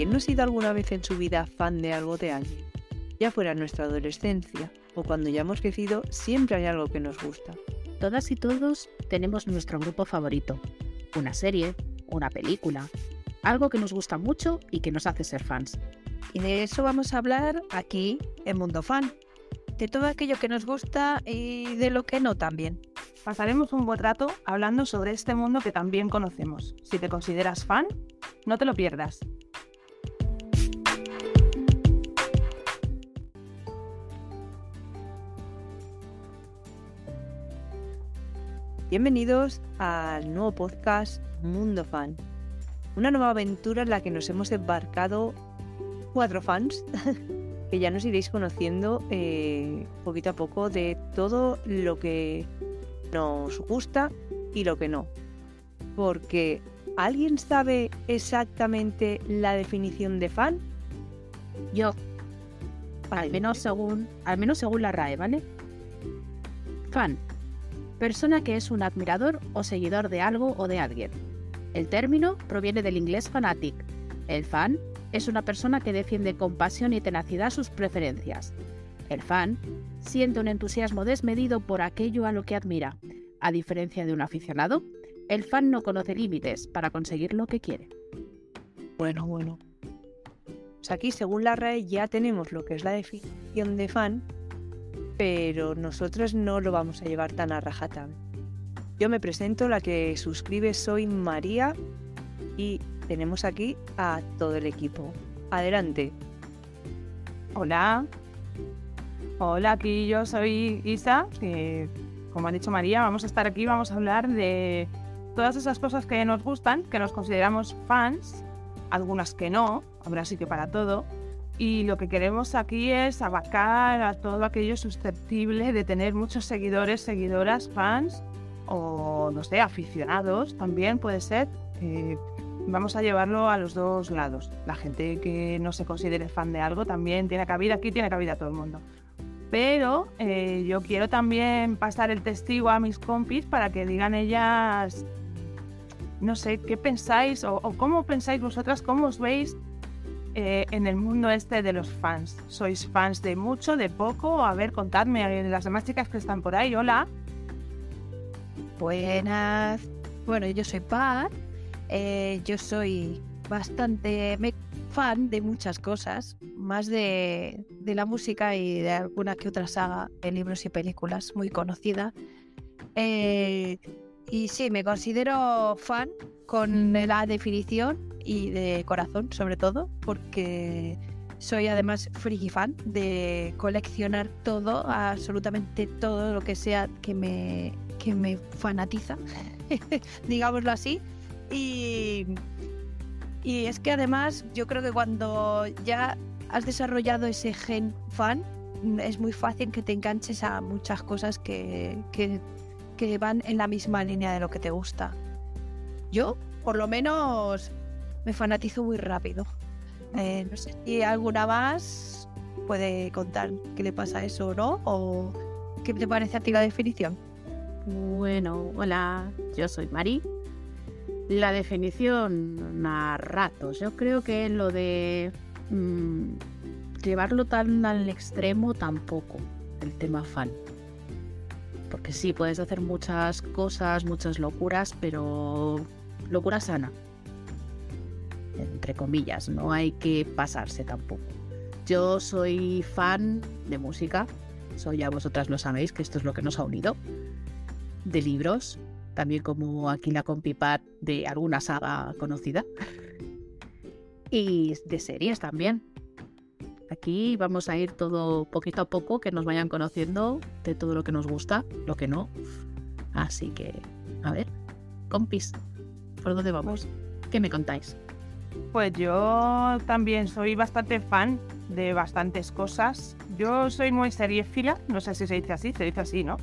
¿Quién no ha sido alguna vez en su vida fan de algo de alguien? Ya fuera en nuestra adolescencia o cuando ya hemos crecido, siempre hay algo que nos gusta. Todas y todos tenemos nuestro grupo favorito. Una serie, una película, algo que nos gusta mucho y que nos hace ser fans. Y de eso vamos a hablar aquí en Mundo Fan. De todo aquello que nos gusta y de lo que no también. Pasaremos un buen rato hablando sobre este mundo que también conocemos. Si te consideras fan, no te lo pierdas. Bienvenidos al nuevo podcast Mundo Fan. Una nueva aventura en la que nos hemos embarcado cuatro fans que ya nos iréis conociendo eh, poquito a poco de todo lo que nos gusta y lo que no. Porque ¿alguien sabe exactamente la definición de fan? Yo. Al menos según, al menos según la RAE, ¿vale? Fan persona que es un admirador o seguidor de algo o de alguien. El término proviene del inglés fanatic. El fan es una persona que defiende con pasión y tenacidad sus preferencias. El fan siente un entusiasmo desmedido por aquello a lo que admira. A diferencia de un aficionado, el fan no conoce límites para conseguir lo que quiere. Bueno, bueno. Pues aquí, según la RAE, ya tenemos lo que es la definición de fan, pero nosotros no lo vamos a llevar tan a rajata. Yo me presento, la que suscribe soy María y tenemos aquí a todo el equipo. Adelante. Hola. Hola, aquí yo soy Isa, que como ha dicho María, vamos a estar aquí, vamos a hablar de todas esas cosas que nos gustan, que nos consideramos fans, algunas que no, habrá que para todo, y lo que queremos aquí es abarcar a todo aquello susceptible de tener muchos seguidores, seguidoras, fans o, no sé, aficionados también puede ser. Eh, vamos a llevarlo a los dos lados. La gente que no se considere fan de algo también tiene cabida, aquí tiene cabida todo el mundo. Pero eh, yo quiero también pasar el testigo a mis compis para que digan ellas, no sé, qué pensáis o, o cómo pensáis vosotras, cómo os veis eh, en el mundo este de los fans? ¿Sois fans de mucho, de poco? A ver, contadme, las demás chicas que están por ahí, hola. Buenas. Bueno, yo soy Pat. Eh, yo soy bastante fan de muchas cosas, más de, la música y de alguna que otra saga de libros y películas muy conocida. Eh, y sí, me considero fan con la definición y de corazón, sobre todo, porque soy además friki fan de coleccionar todo, absolutamente todo lo que sea que me, que me fanatiza, digámoslo así. Y, y es que además yo creo que cuando ya has desarrollado ese gen fan, es muy fácil que te enganches a muchas cosas que, que, que van en la misma línea de lo que te gusta. Yo, por lo menos, me fanatizo muy rápido. Eh, no sé si alguna más puede contar qué le pasa a eso o no, o qué te parece a ti la definición. Bueno, hola, yo soy Mari. La definición a ratos, yo creo que lo de mm, llevarlo tan al extremo tampoco, el tema fan. Porque sí, puedes hacer muchas cosas, muchas locuras, pero locura sana entre comillas, no hay que pasarse tampoco. Yo soy fan de música, soy ya vosotras lo sabéis que esto es lo que nos ha unido, de libros, también como aquí la compipat de alguna saga conocida, y de series también. Aquí vamos a ir todo poquito a poco, que nos vayan conociendo de todo lo que nos gusta, lo que no. Así que, a ver, compis, ¿por dónde vamos? ¿Qué me contáis? Pues yo también soy bastante fan de bastantes cosas. Yo soy muy seriéfila, no sé si se dice así, se dice así, ¿no?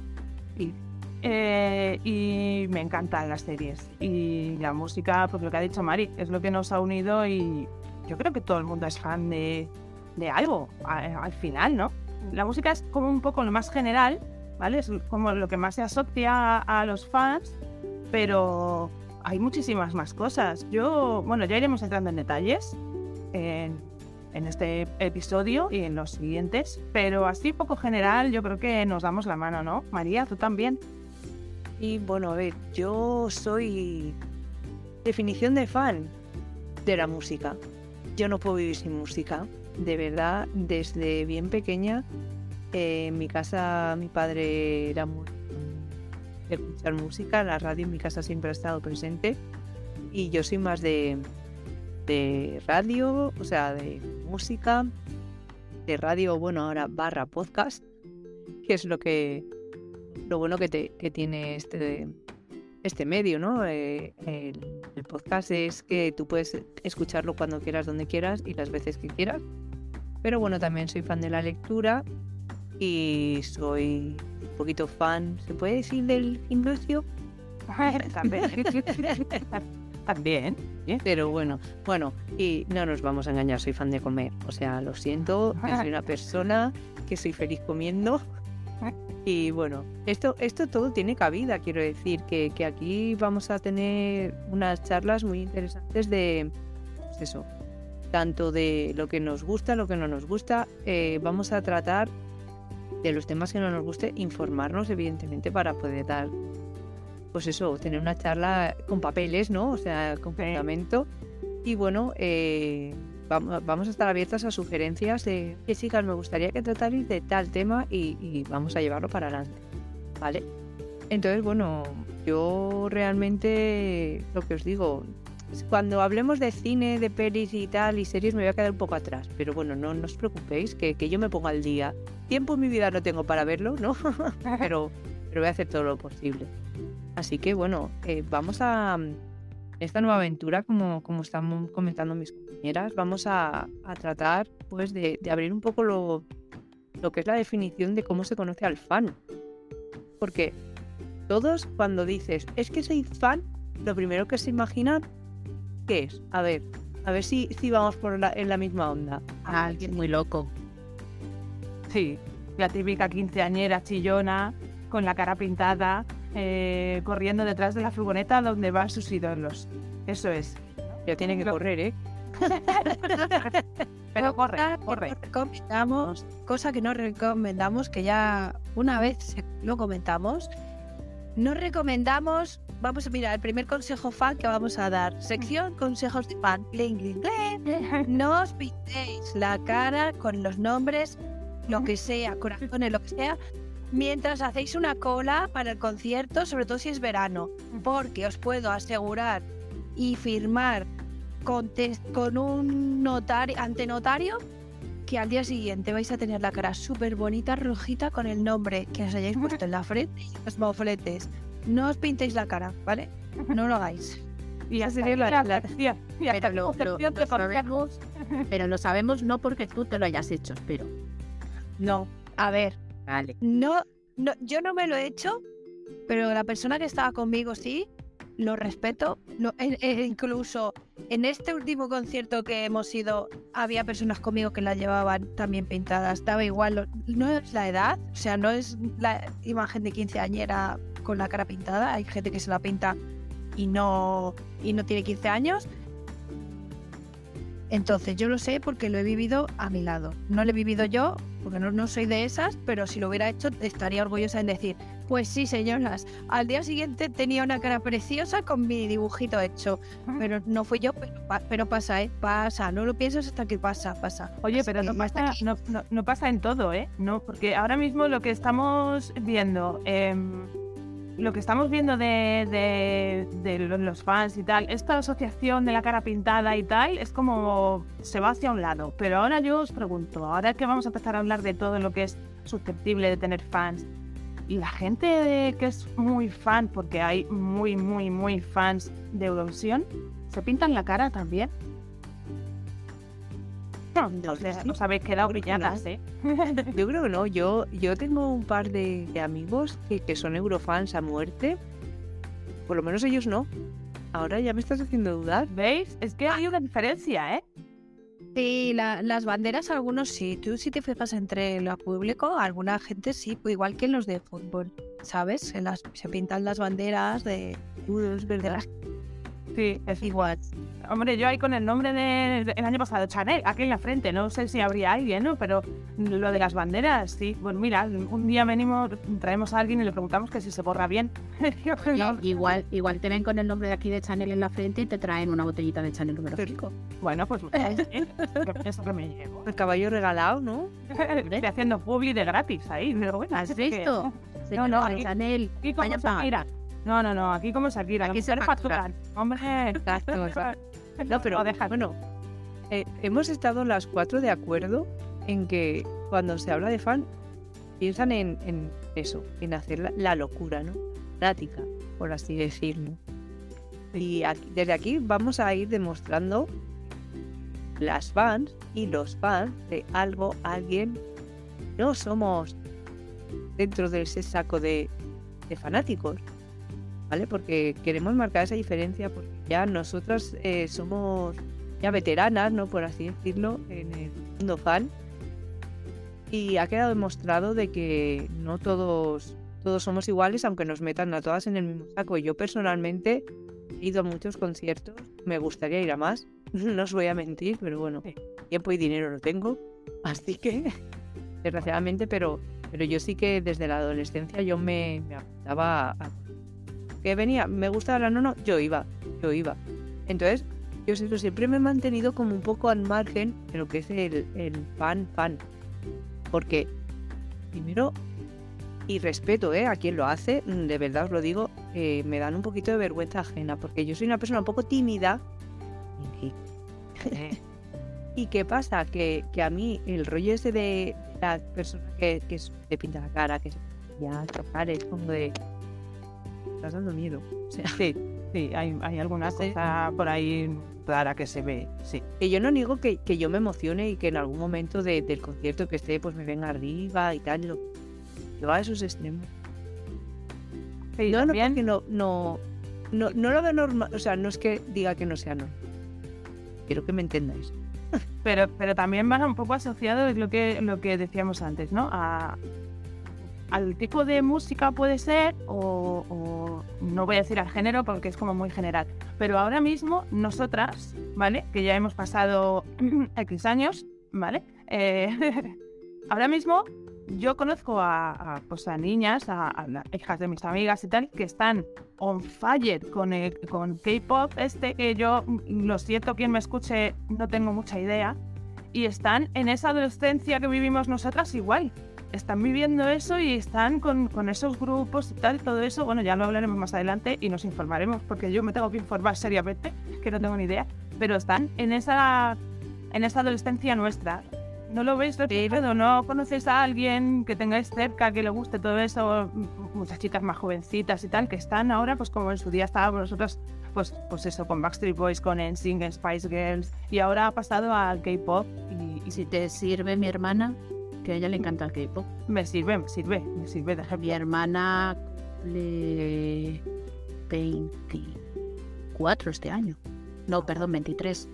Y, eh, y me encantan las series. Y la música, pues lo que ha dicho Mari, es lo que nos ha unido y yo creo que todo el mundo es fan de, de algo al final, ¿no? La música es como un poco lo más general, ¿vale? Es como lo que más se asocia a los fans, pero hay muchísimas más cosas. Yo, bueno, ya iremos entrando en detalles, en, este episodio y en los siguientes. Pero así poco general, yo creo que nos damos la mano, ¿no? María, tú también. Y bueno, a ver, yo soy definición de fan de la música. Yo no puedo vivir sin música. De verdad, desde bien pequeña, eh, en mi casa mi padre era muy escuchar música, la radio en mi casa siempre ha estado presente y yo soy más de, de radio, o sea, de música, de radio, bueno, ahora barra podcast, que es lo que lo bueno que, te, que tiene este este medio, ¿no? Eh, el, el podcast es que tú puedes escucharlo cuando quieras, donde quieras y las veces que quieras. Pero bueno, también soy fan de la lectura y soy un poquito fan, ¿se puede decir del gimnasio? también. también. ¿eh? Pero bueno, bueno, y no nos vamos a engañar, soy fan de comer. O sea, lo siento, soy una persona que soy feliz comiendo. Y bueno, esto, esto todo tiene cabida, quiero decir, que, que aquí vamos a tener unas charlas muy interesantes de, pues eso, tanto de lo que nos gusta, lo que no nos gusta. Eh, vamos a tratar de los temas que no nos guste, informarnos, evidentemente, para poder dar, pues eso, tener una charla con papeles, ¿no? O sea, con fundamento. Y bueno, eh, vam- vamos a estar abiertas a sugerencias de que chicas, me gustaría que tratarais de tal tema y, y vamos a llevarlo para adelante. ¿Vale? Entonces, bueno, yo realmente lo que os digo, cuando hablemos de cine, de pelis y tal, y series, me voy a quedar un poco atrás. Pero bueno, no, os preocupéis, que, yo me pongo al día. Tiempo en mi vida no tengo para verlo, ¿no? pero, voy a hacer todo lo posible. Así que bueno, eh, vamos a esta nueva aventura, como, como comentando mis compañeras, vamos a, tratar pues de, de abrir un poco lo, lo que es la definición de cómo se conoce al fan. Porque todos cuando dices, es que soy fan, lo primero que se imaginan, ¿qué es? A ver, a ver si, si vamos por la, en la misma onda. A alguien muy loco. Sí, la típica quinceañera chillona, con la cara pintada, eh, corriendo detrás de la furgoneta donde van sus ídolos. Eso es. Ya tiene que Lo- correr, ¿eh? Pero corre, corre. recomendamos, cosa que no recomendamos, que ya una vez lo comentamos, no recomendamos, vamos a mirar, el primer consejo fan que vamos a dar, sección consejos de fan, clink, clink, clink. no os pintéis la cara con los nombres, lo que sea, corazones, lo que sea, mientras hacéis una cola para el concierto, sobre todo si es verano, porque os puedo asegurar y firmar con, con un notario, ante notario que al día siguiente vais a tener la cara súper bonita, rojita, con el nombre que os hayáis puesto en la frente y los mofletes. No os pintéis la cara, ¿vale? No lo hagáis. Y ya sería la, la- Pero lo, lo- sabemos, pero lo sabemos no porque tú te lo hayas hecho, espero. No. A ver, Vale. no, no, yo no me lo he hecho, pero la persona que estaba conmigo sí, lo respeto. No, e- e incluso en este último concierto que hemos ido, había personas conmigo que la llevaban también pintadas. Daba igual, no es la edad, o sea, no es la imagen de quinceañera con la cara pintada. Hay gente que se la pinta y no, y no tiene 15 años. Entonces yo lo sé porque lo he vivido a mi lado. No lo he vivido yo, porque no, no soy de esas, pero si lo hubiera hecho estaría orgullosa en decir, pues sí, señoras, al día siguiente tenía una cara preciosa con mi dibujito hecho. Pero no fui yo, pero, pero pasa, ¿eh? Pasa, no lo piensas hasta que pasa, pasa. Oye, pero no pasa, no- no pasa en todo, ¿eh? No, porque ahora mismo lo que estamos viendo, em, lo que estamos viendo de, de- de lo- los fans y tal, esta asociación de la cara pintada y tal, es como se va hacia un lado. Pero ahora yo os pregunto, ahora que vamos a empezar a hablar de todo lo que es susceptible de tener fans, y la gente que es muy fan, porque hay muy, muy, muy fans de Eurovisión, ¿se pintan la cara también? No, No, os, habéis quedado brilladas, ¿eh? Yo creo que no. Yo, yo tengo un par de, de amigos que, que son eurofans a muerte. Por lo menos ellos no. Ahora ya me estás haciendo dudar. ¿Veis? Es que hay una diferencia, ¿eh? Sí, la- las banderas algunos sí. Tú si te fijas entre lo público, alguna gente sí, pues igual que en los de fútbol, ¿sabes? Se, las, se pintan las banderas de, Uh, es de verdad. las... Sí, es igual. Hombre, yo ahí con el nombre del del año pasado, Chanel, aquí en la frente, no sé si habría alguien, ¿no? Pero lo de las banderas, sí. Bueno, mira, un día venimos, traemos a alguien y le preguntamos que si se borra bien. No. Igual, igual te ven con el nombre de aquí de Chanel en la frente y te traen una botellita de Chanel número 5. Bueno, pues ¿eh? eso que me llevo. El caballo regalado, ¿no? Estoy haciendo publi de gratis ahí. Pero bueno, ¿Has es que- visto? No, no, aquí- Chanel. Aquí como Vaya. No, no, no, aquí como Shakira. Aquí se se factura. facturan. Hombre, Exacto. No, pero deja. bueno, eh, hemos estado las cuatro de acuerdo en que cuando se habla de fan, piensan en, en eso, en hacer la, la locura, ¿no? Práctica, por así decirlo. Y aquí- desde aquí vamos a ir demostrando las fans y los fans de algo, alguien. No somos dentro de ese saco de, de fanáticos, ¿vale? Porque queremos marcar esa diferencia porque ya nosotras eh, somos ya veteranas, ¿no? Por así decirlo, en el mundo fan. Y ha quedado demostrado de que no todos, todos somos iguales, aunque nos metan a todas en el mismo saco. Yo personalmente he ido a muchos conciertos, me gustaría ir a más, no os voy a mentir, pero bueno, Sí. tiempo y dinero lo tengo, así que, desgraciadamente, pero, pero yo sí que desde la adolescencia yo me, me apuntaba a... Que venía, me gustaba la nono, yo iba, yo iba. Entonces, yo siempre, siempre me he mantenido como un poco al margen de lo que es el, el fan, fan. Porque, primero, y respeto ¿eh? a quien lo hace, mm, de verdad os lo digo, eh, me dan un poquito de vergüenza ajena, porque yo soy una persona un poco tímida. Y, ¿Y qué pasa? Que, que a mí el rollo ese de la persona que, que te pinta la cara, que se ya tocar, es como de... Estás dando miedo. O sea, sí, sí, hay, hay alguna Sí. cosa por ahí rara que se ve, sí. que yo no niego que, que yo me emocione y que en algún momento de- del concierto que esté, pues me venga arriba y tal. Lo, yo a esos extremos. Sí, no, también- no, no, no, no lo veo normal. O sea, no es que diga que no sea normal. Quiero que me entendáis. Pero, pero también va un poco asociado es lo que, lo que decíamos antes, ¿no? A, al tipo de música puede ser, o, no voy a decir al género porque es como muy general. Pero ahora mismo, nosotras, ¿vale? Que ya hemos pasado X años, ¿vale? Eh, ahora mismo yo conozco a, a, pues niñas, a, hijas de mis amigas y tal, que están on fire con, con K-pop este, que yo mm, lo siento, quien me escuche, no tengo mucha idea. Y están en esa adolescencia que vivimos nosotras igual. Están viviendo eso y están con, con esos grupos y tal, todo eso. Bueno, ya lo hablaremos más adelante y nos informaremos, porque yo me tengo que informar seriamente, que no tengo ni idea. Pero están en esa, en esa adolescencia nuestra. ¿No lo veis reflejado? ¿No conoces a alguien que tengáis cerca, que le guste todo eso? Muchas chicas más jovencitas y tal, que están ahora, pues como en su día estábamos nosotros, pues, pues eso, con Backstreet Boys, con NSYNC, Spice Girls, y ahora ha pasado al K-pop y Y si te sirve mi hermana, que a ella le encanta el K-pop. me sirve, me sirve, me sirve de ejemplo. Mi hermana cumple 24 este año. No, perdón, 23.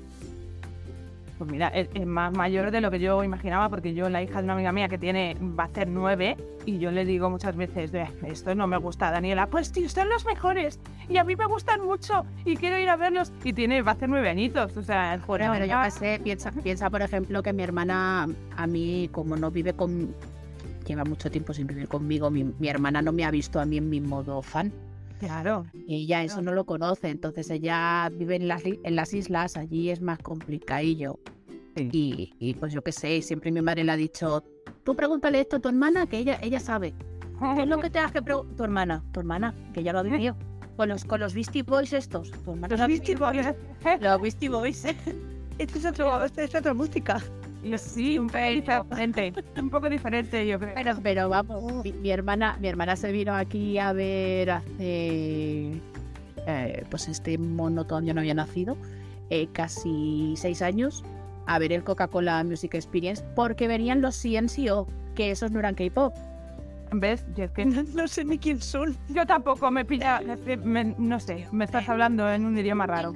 Pues mira, es, es más mayor de lo que yo imaginaba, porque yo, la hija de una amiga mía que tiene, va a hacer nueve, y yo le digo muchas veces, "Eh, esto no me gusta, Daniela, pues tío, son los mejores, y a mí me gustan mucho, y quiero ir a verlos, y tiene, va a hacer nueve añitos, o sea, Bueno, pero yo ya- qué sé, piensa, piensa, por ejemplo, que mi hermana, a mí, como no vive con. lleva mucho tiempo sin vivir conmigo, mi, mi hermana no me ha visto a mí en mi modo fan. Claro, Y ella eso no lo conoce, entonces ella vive en las, en las islas, allí es más complicadillo. Sí. Y, y pues yo qué sé, siempre mi madre le ha dicho, tú pregúntale esto a tu hermana, que ella, ella sabe. ¿Qué es lo que tengas que preguntar? Tu hermana, tu hermana, que ya lo ha vivido. Con los, con los Beastie Boys estos. Tu hermana Los Beastie. Boys. Los Beastie Boys. Esta es, otro- esta es otra música. Y sí, un poco diferente, un poco diferente, yo creo. Pero, pero vamos, mi, mi hermana, mi hermana se vino aquí a ver hace, eh, pues este mono todavía no había nacido, eh, casi seis años, a ver el Coca-Cola Music Experience, porque venían los CNCO, que esos no eran K-pop. ¿Ves? Yo, es que No sé ni quién son. yo tampoco me pilla, es que me- no sé, me estás hablando en un idioma raro.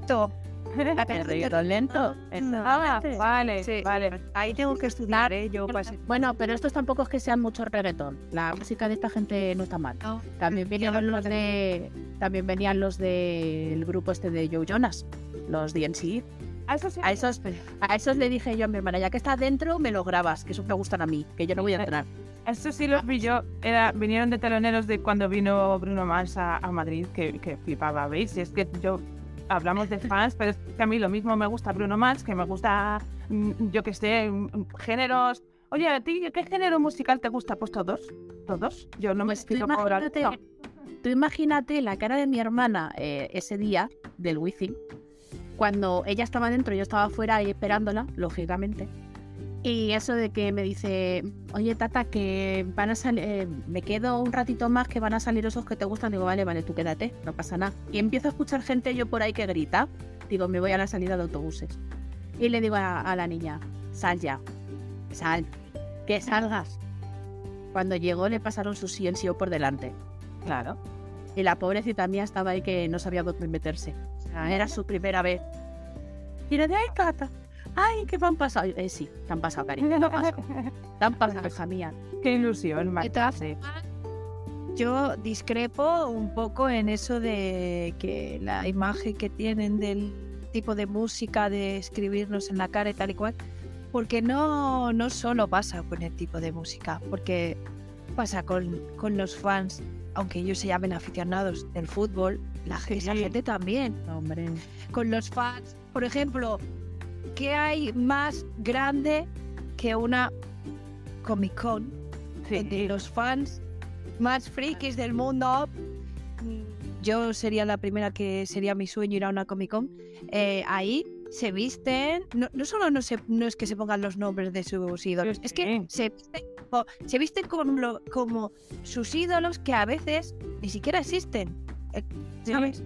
Esto. El reggaetón lento. Ah, vale, Sí. vale. Ahí tengo que estudiar, ¿eh? Yo pasé. Bueno, pero estos tampoco es que sean mucho reggaetón. La música de esta gente no está mal. También venían los de. También venían los del grupo este de Joe Jonas, los DNC. Ah, eso sí. A esos, a esos le dije yo a mi hermana, ya que estás dentro, me lo grabas, que esos me gustan a mí, que yo no voy a entrar. Eso sí los vi yo. Era, vinieron de teloneros de cuando vino Bruno Mars a, a Madrid, que, que flipaba, ¿veis? Y es que yo hablamos de fans, pero es que a mí lo mismo me gusta Bruno Mars, que me gusta, mm, yo que sé, mm, géneros. Oye, ¿a ti qué género musical te gusta? Pues todos, todos. Yo no me Pues explico alto. tú imagínate la cara de mi hermana eh, ese día del wifi, cuando ella estaba dentro, yo estaba fuera ahí esperándola, lógicamente. Y eso de que me dice, oye Tata, que van a salir, eh, me quedo un ratito más que van a salir esos que te gustan. Digo, vale, vale, tú quédate, no pasa nada. Y empiezo a escuchar gente yo por ahí que grita. Digo, me voy a la salida de autobuses. Y le digo a, a la niña, sal ya, sal, que salgas. Cuando llegó le pasaron su sí en sí por delante. Claro. Y la pobrecita mía estaba ahí que no sabía dónde meterse. O sea, era su primera vez. Y le de ay, Cata, ay, ¿qué me han pasado? Eh, sí, te han pasado, cariño, te han pasado. Te han pasado, hija mía. Qué ilusión, De Mar- todas sí. Yo discrepo un poco en eso de que la imagen que tienen del tipo de música, de escribirnos en la cara y tal y cual, porque no, no solo pasa con el tipo de música, porque pasa con, con los fans, aunque ellos se llamen aficionados del fútbol, la, Sí. gente también. Hombre. Con los fans, por ejemplo, ¿qué hay más grande que una Comic Con? donde los fans más frikis del mundo. mm, Yo sería la primera que sería mi sueño ir a una Comic Con. eh, ahí se visten, no, no solo no, se, no es que se pongan los nombres de sus ídolos, es que se visten, co- se visten con lo- como sus ídolos que a veces ni siquiera existen. ¿Sabes?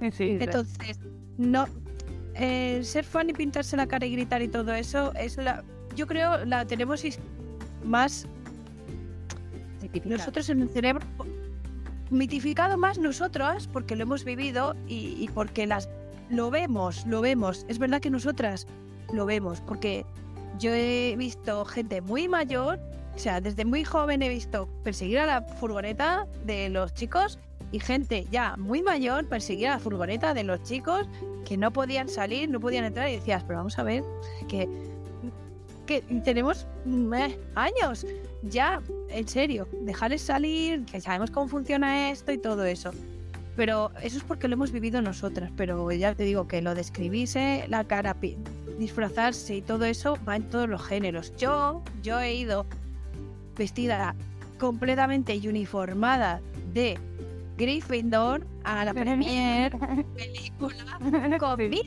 Sí, sí. Entonces, no eh, ser fan y pintarse la cara y gritar y todo eso es la yo creo la tenemos más nosotros en el cerebro mitificado más nosotros porque lo hemos vivido y, y porque las lo vemos, lo vemos. Es verdad que nosotras lo vemos porque yo he visto gente muy mayor, o sea, desde muy joven he visto perseguir a la furgoneta de los chicos y gente ya muy mayor perseguir a la furgoneta de los chicos que no podían salir, no podían entrar y decías, pero vamos a ver, que, que tenemos mm, eh, años ya, en serio, dejarles salir, que sabemos cómo funciona esto y todo eso. Pero eso es porque lo hemos vivido nosotras, pero ya te digo que lo de la cara, disfrazarse y todo eso va en todos los géneros. Yo, yo he ido vestida completamente y uniformada de Gryffindor a la premier película con mi,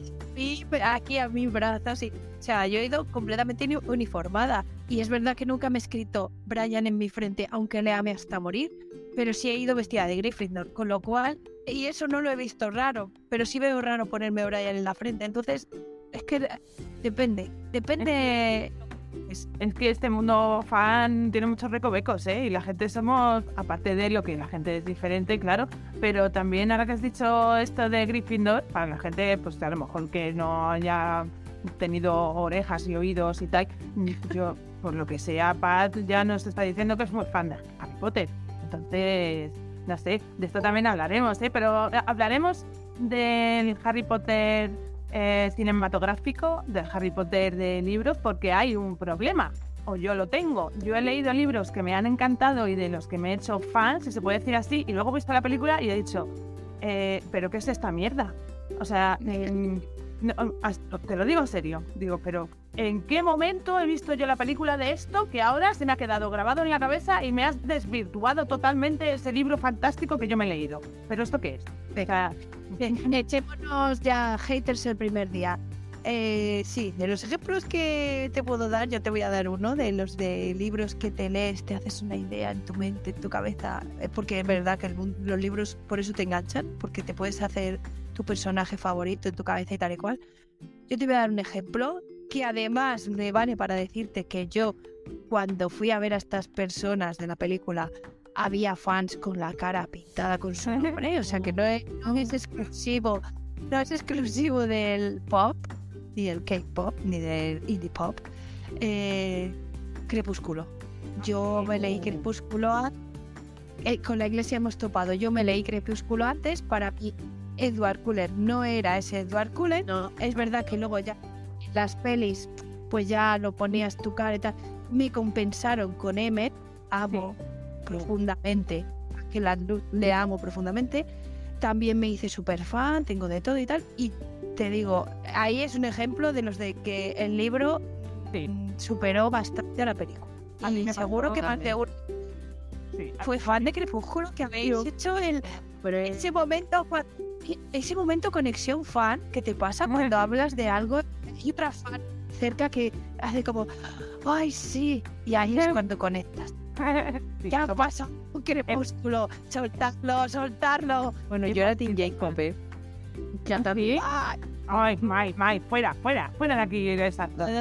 aquí a mi brazo, sí. O sea, yo he ido completamente uni- uniformada. Y es verdad que nunca me he escrito Brian en mi frente, aunque le ame hasta morir. Pero sí he ido vestida de Gryffindor, con lo cual... Y eso no lo he visto raro, pero sí veo raro ponerme Brian en la frente. Entonces, es que depende. Depende... Es, es que este mundo fan tiene muchos recovecos, ¿eh? Y la gente somos, aparte de lo que la gente es diferente, claro, pero también ahora que has dicho esto de Gryffindor, para la gente, pues a lo mejor que no haya tenido orejas y oídos y tal, yo, por lo que sea, Pat ya nos está diciendo que es muy fan de Harry Potter. Entonces, no sé, de esto también hablaremos, ¿eh? Pero eh, hablaremos del Harry Potter eh, cinematográfico, del Harry Potter de libros, porque hay un problema. O yo lo tengo. Yo he leído libros que me han encantado y de los que me he hecho fan, si se puede decir así, y luego he visto la película y he dicho, eh, ¿pero qué es esta mierda? O sea, eh, no, te lo digo en serio. Digo, pero ¿en qué momento he visto yo la película de esto que ahora se me ha quedado grabado en la cabeza y me has desvirtuado totalmente ese libro fantástico que yo me he leído? ¿Pero esto qué es? Bien, echémonos ya haters el primer día. Eh, sí, de los ejemplos que te puedo dar, yo te voy a dar uno de los de libros que te lees, te haces una idea en tu mente, en tu cabeza, porque es verdad que el los libros por eso te enganchan, porque te puedes hacer tu personaje favorito en tu cabeza y tal y cual. Yo te voy a dar un ejemplo que además me vale para decirte que yo cuando fui a ver a estas personas de la película había fans con la cara pintada con su nombre, o sea que no es, no es exclusivo no es exclusivo del pop, ni del K-pop, ni del indie pop. Eh, Crepúsculo. Yo me leí Crepúsculo a- eh, con la iglesia hemos topado. Yo me leí Crepúsculo antes para mí. Edward Cullen no era ese Edward Cullen. No, Es verdad que luego ya las pelis, pues ya lo ponías tu cara y tal. Me compensaron con Emmet. Amo profundamente. Que la luz le amo profundamente. También me hice súper fan, tengo de todo y tal. Y te digo, ahí es un ejemplo de los de que el libro Sí. mm, superó bastante a la película. A mí me seguro que más de uno fue fan de Crepúsculo que habéis hecho el, pero es- ese momento cua- ese momento conexión fan que te pasa cuando hablas de algo y otra fan cerca que hace como ay sí y ahí es cuando conectas ya pasa un crepúsculo soltarlo soltarlo Bueno, yo era Team Jacob, ¿eh? ya también. Ay, Mai, Mai, fuera, fuera, fuera de aquí.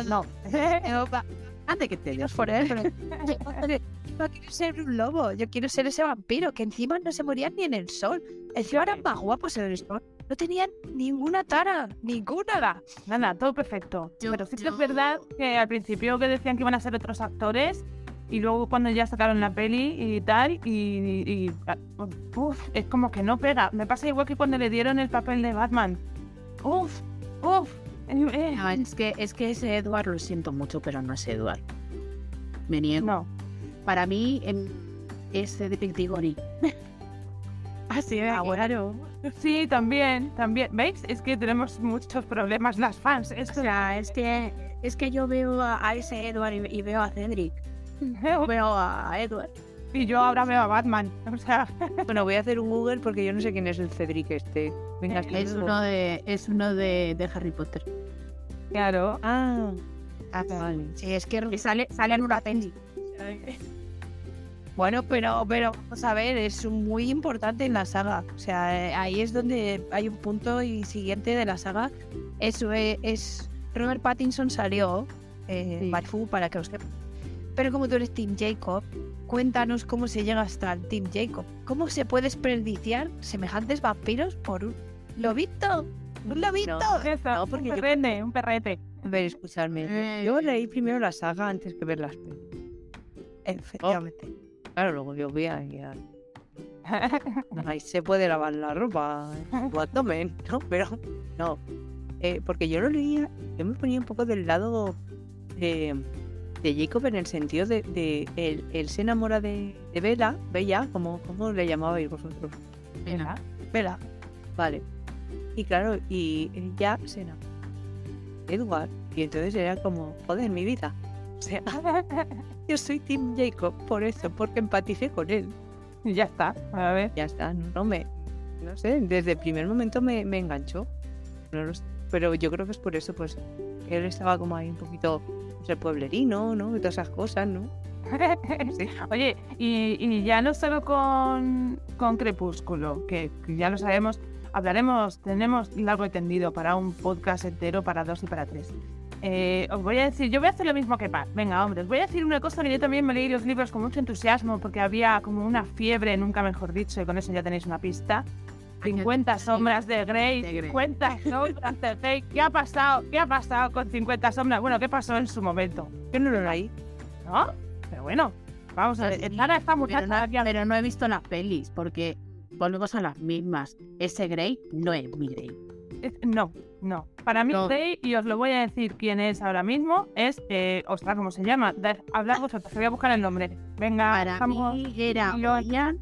No. no, Antes que te Dios por él, pero no quiero ser un lobo, yo quiero ser ese vampiro que encima no se morían ni en el sol. Encima eran más guapos en el sol. No tenían ninguna tara, ninguna. Nada, nada, todo perfecto. Yo- Pero sí que yo- es verdad que al principio que decían que iban a ser otros actores y luego cuando ya sacaron la peli y tal, y, y- ah, uf, es como que no pega. Me pasa igual que cuando le dieron el papel de Batman. Uf, uf. eh, eh, No, es que es que ese Edward lo siento mucho, pero no es Edward. Me niego. no. Para mí em, es Cedric Diggory. Así de Ah. Sí, también, también. ¿Veis? Es que tenemos muchos problemas las fans. O sea, es que es que yo veo a, a ese Edward y, y veo a Cedric. Veo a Edward. y yo ahora veo a Batman. O sea, Bueno, voy a hacer un Google porque yo no sé quién es el Cedric este. Venga, hasta Es uno de es uno de, de Harry Potter. claro. Ah, Ah, vale. Sí, es que sale sale en una Bueno, pero, pero vamos a ver, es muy importante en la saga. O sea, eh, ahí es donde hay un punto y siguiente de la saga. Eso es, es- Robert Pattinson salió, eh, Sí. Barfu, para que os sepa. Pero como tú eres Team Jacob, cuéntanos cómo se llega hasta el Team Jacob. ¿Cómo se puede desperdiciar semejantes vampiros por un lobito? ¡Un lobito! Eso, No, porque un yo- perrete, un perrete. A ver, escuchadme. Eh. Yo leí primero la saga antes que ver las pelis. Efectivamente. Claro, luego yo vi ahí, se puede lavar la ropa, o abdomen, ¿no? Pero no. Eh, porque yo lo leía, yo me ponía un poco del lado de, de Jacob en el sentido de, de él, él se enamora de, de Bella, Bella, como ¿cómo le llamabais vosotros? Venga. Vela. Vale. Y claro, y ella se enamora de Edward. Y entonces era como, joder, mi vida. O sea, yo soy Team Jacob por eso, porque empaticé con él. Ya está. A ver. Ya está, no, me. No sé, desde el primer momento me, me enganchó. No lo sé, pero yo creo que es por eso, pues, él estaba como ahí un poquito, pues, el pueblerino, ¿no? Y todas esas cosas, ¿no? Sí. Oye, y, y ya no solo con, con Crepúsculo, que, que ya lo sabemos, hablaremos, tenemos largo y tendido para un podcast entero, para dos y para tres. Eh, os voy a decir, yo voy a hacer lo mismo que Paz. Venga, hombre, os voy a decir una cosa que yo también me leí los libros con mucho entusiasmo porque había como una fiebre, nunca mejor dicho, y con eso ya tenéis una pista. 50 sombras de Grey, De Grey. 50 sombras de Grey. ¿Qué ha pasado? ¿Qué ha pasado con 50 sombras? Bueno, ¿qué pasó en su momento? Yo no lo leí. ¿No? Pero bueno, vamos a ver. Está Pero muchacha. no, pero no he visto las pelis porque volvemos a las mismas. Ese Grey no es mi Grey. No, no. Para mí, No. Y os lo voy a decir quién es ahora mismo, es. Eh, ostras, ¿cómo se llama? Hablad vosotros, que voy a buscar el nombre. Venga, Para vamos. mí era Yo- o Ian,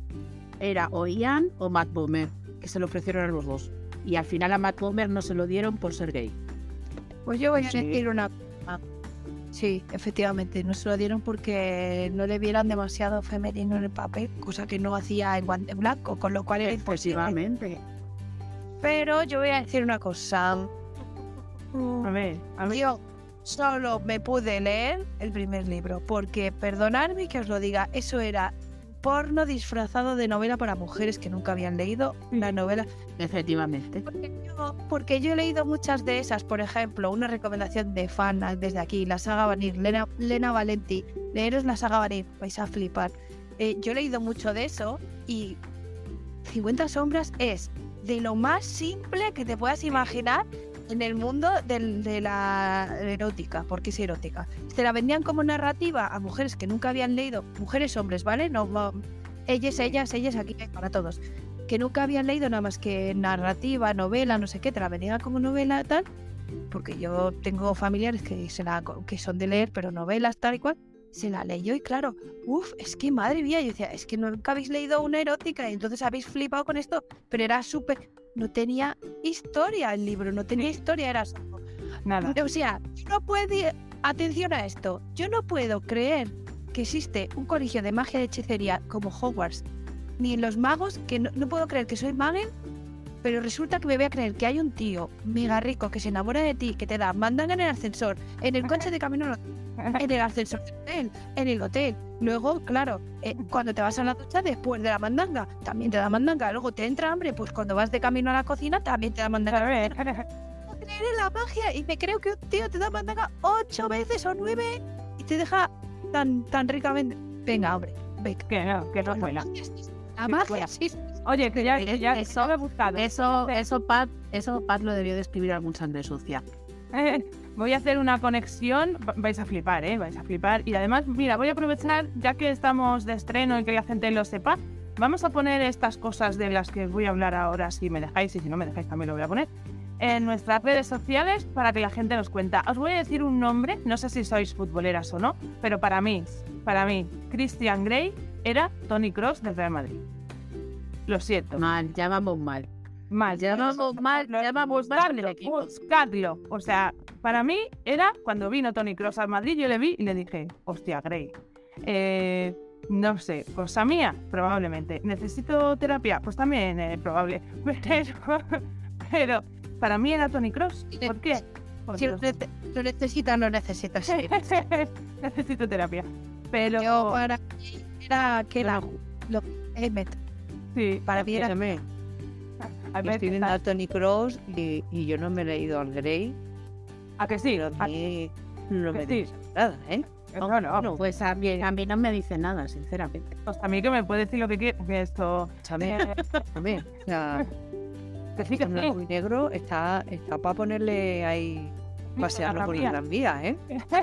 era o Ian o Matt Bomer, que se lo ofrecieron a los dos. Y al final a Matt Bomer no se lo dieron por ser gay. Pues yo voy a Sí. decir una. ah, Sí, efectivamente, no se lo dieron porque no le vieran demasiado femenino en el papel, cosa que no hacía en Guante Blanco, con lo cual era imposible. Efectivamente. Pero yo voy a decir una cosa. A ver, a ver. Yo solo me pude leer el primer libro, porque perdonadme que os lo diga, eso era porno disfrazado de novela para mujeres que nunca habían leído una novela. Efectivamente. Porque yo, porque yo he leído muchas de esas, por ejemplo, una recomendación de fan desde aquí, la saga Vanir, Lena, Lena Valenti, leeros la saga Vanir, vais a flipar. Eh, yo he leído mucho de eso y 50 sombras es de lo más simple que te puedas imaginar en el mundo de la erótica, porque es erótica. Se la vendían como narrativa a mujeres que nunca habían leído, mujeres, hombres, ¿vale? No, ellas, ellas, ellas, aquí para todos, que nunca habían leído nada más que narrativa, novela, no sé qué, te la vendían como novela tal, porque yo tengo familiares que, se la, que son de leer, pero novelas tal y cual, se la leyó y claro, uff, es que madre mía, yo decía, es que nunca habéis leído una erótica y entonces habéis flipado con esto, pero era súper, no tenía historia el libro, no tenía historia, era solo- Nada. o sea, yo no puedo, atención a esto, yo no puedo creer que existe un colegio de magia y hechicería como Hogwarts, ni en los magos, que no, no puedo creer que soy magel, pero resulta que me voy a creer que hay un tío mega rico que se enamora de ti, que te da mandanga en el ascensor, en el coche de camino, en el ascensor del hotel, en el hotel. Luego, claro, eh, cuando te vas a la ducha después de la mandanga, también te da mandanga. Luego te entra hambre, pues cuando vas de camino a la cocina también te da mandanga. A ver, No creer en la magia y me creo que un tío te da mandanga ocho veces o nueve y te deja tan, tan ricamente. Venga, hombre, venga. que no, que no cuela. La magia sí. Oye, que ya, que ya Eso- lo he buscado. Eso, eso, Pat, eso Pat lo debió de escribir algún sangre sucia. Voy a hacer una conexión, va- vais a flipar, ¿eh? Vais a flipar. Y además, mira, voy a aprovechar, ya que estamos de estreno y que la gente lo sepa, vamos a poner estas cosas de las que voy a hablar ahora, si me dejáis, y si no me dejáis también lo voy a poner, en nuestras redes sociales para que la gente nos cuenta. Os voy a decir un nombre, no sé si sois futboleras o no, pero para mí, para mí, Christian Grey era Tony Cross del Real Madrid. Lo siento. Mal, ya vamos mal. Mal, Ya vamos mal, ya vamos mal buscadlo. O sea, para mí era cuando vino Tony Cross al Madrid, yo le vi y le dije, hostia, Grey. Eh, no sé, cosa mía, probablemente. ¿Necesito terapia? Pues también eh, probable. Pero, pero para mí era Tony Cross. ¿Por qué? Por Si lo, necesitas, lo necesitas. sí. Necesito terapia. Pero Yo para mí era que era lo Emmet. sí, Para mí era a ver, estoy viendo a Tony Cross y, y yo no me he leído al Grey, ¿a que sí? pero a mí no me sí. dice nada, ¿eh? No, no, no. Pues a mí, a mí no me dice nada, sinceramente. Pues a mí que me puede decir lo que quiere, que esto... Escúchame, eh, escúchame, o sea, que sí, que blanco sí. y negro está, está para ponerle ahí, pasearlo por Terapia. gran vía, ¿eh?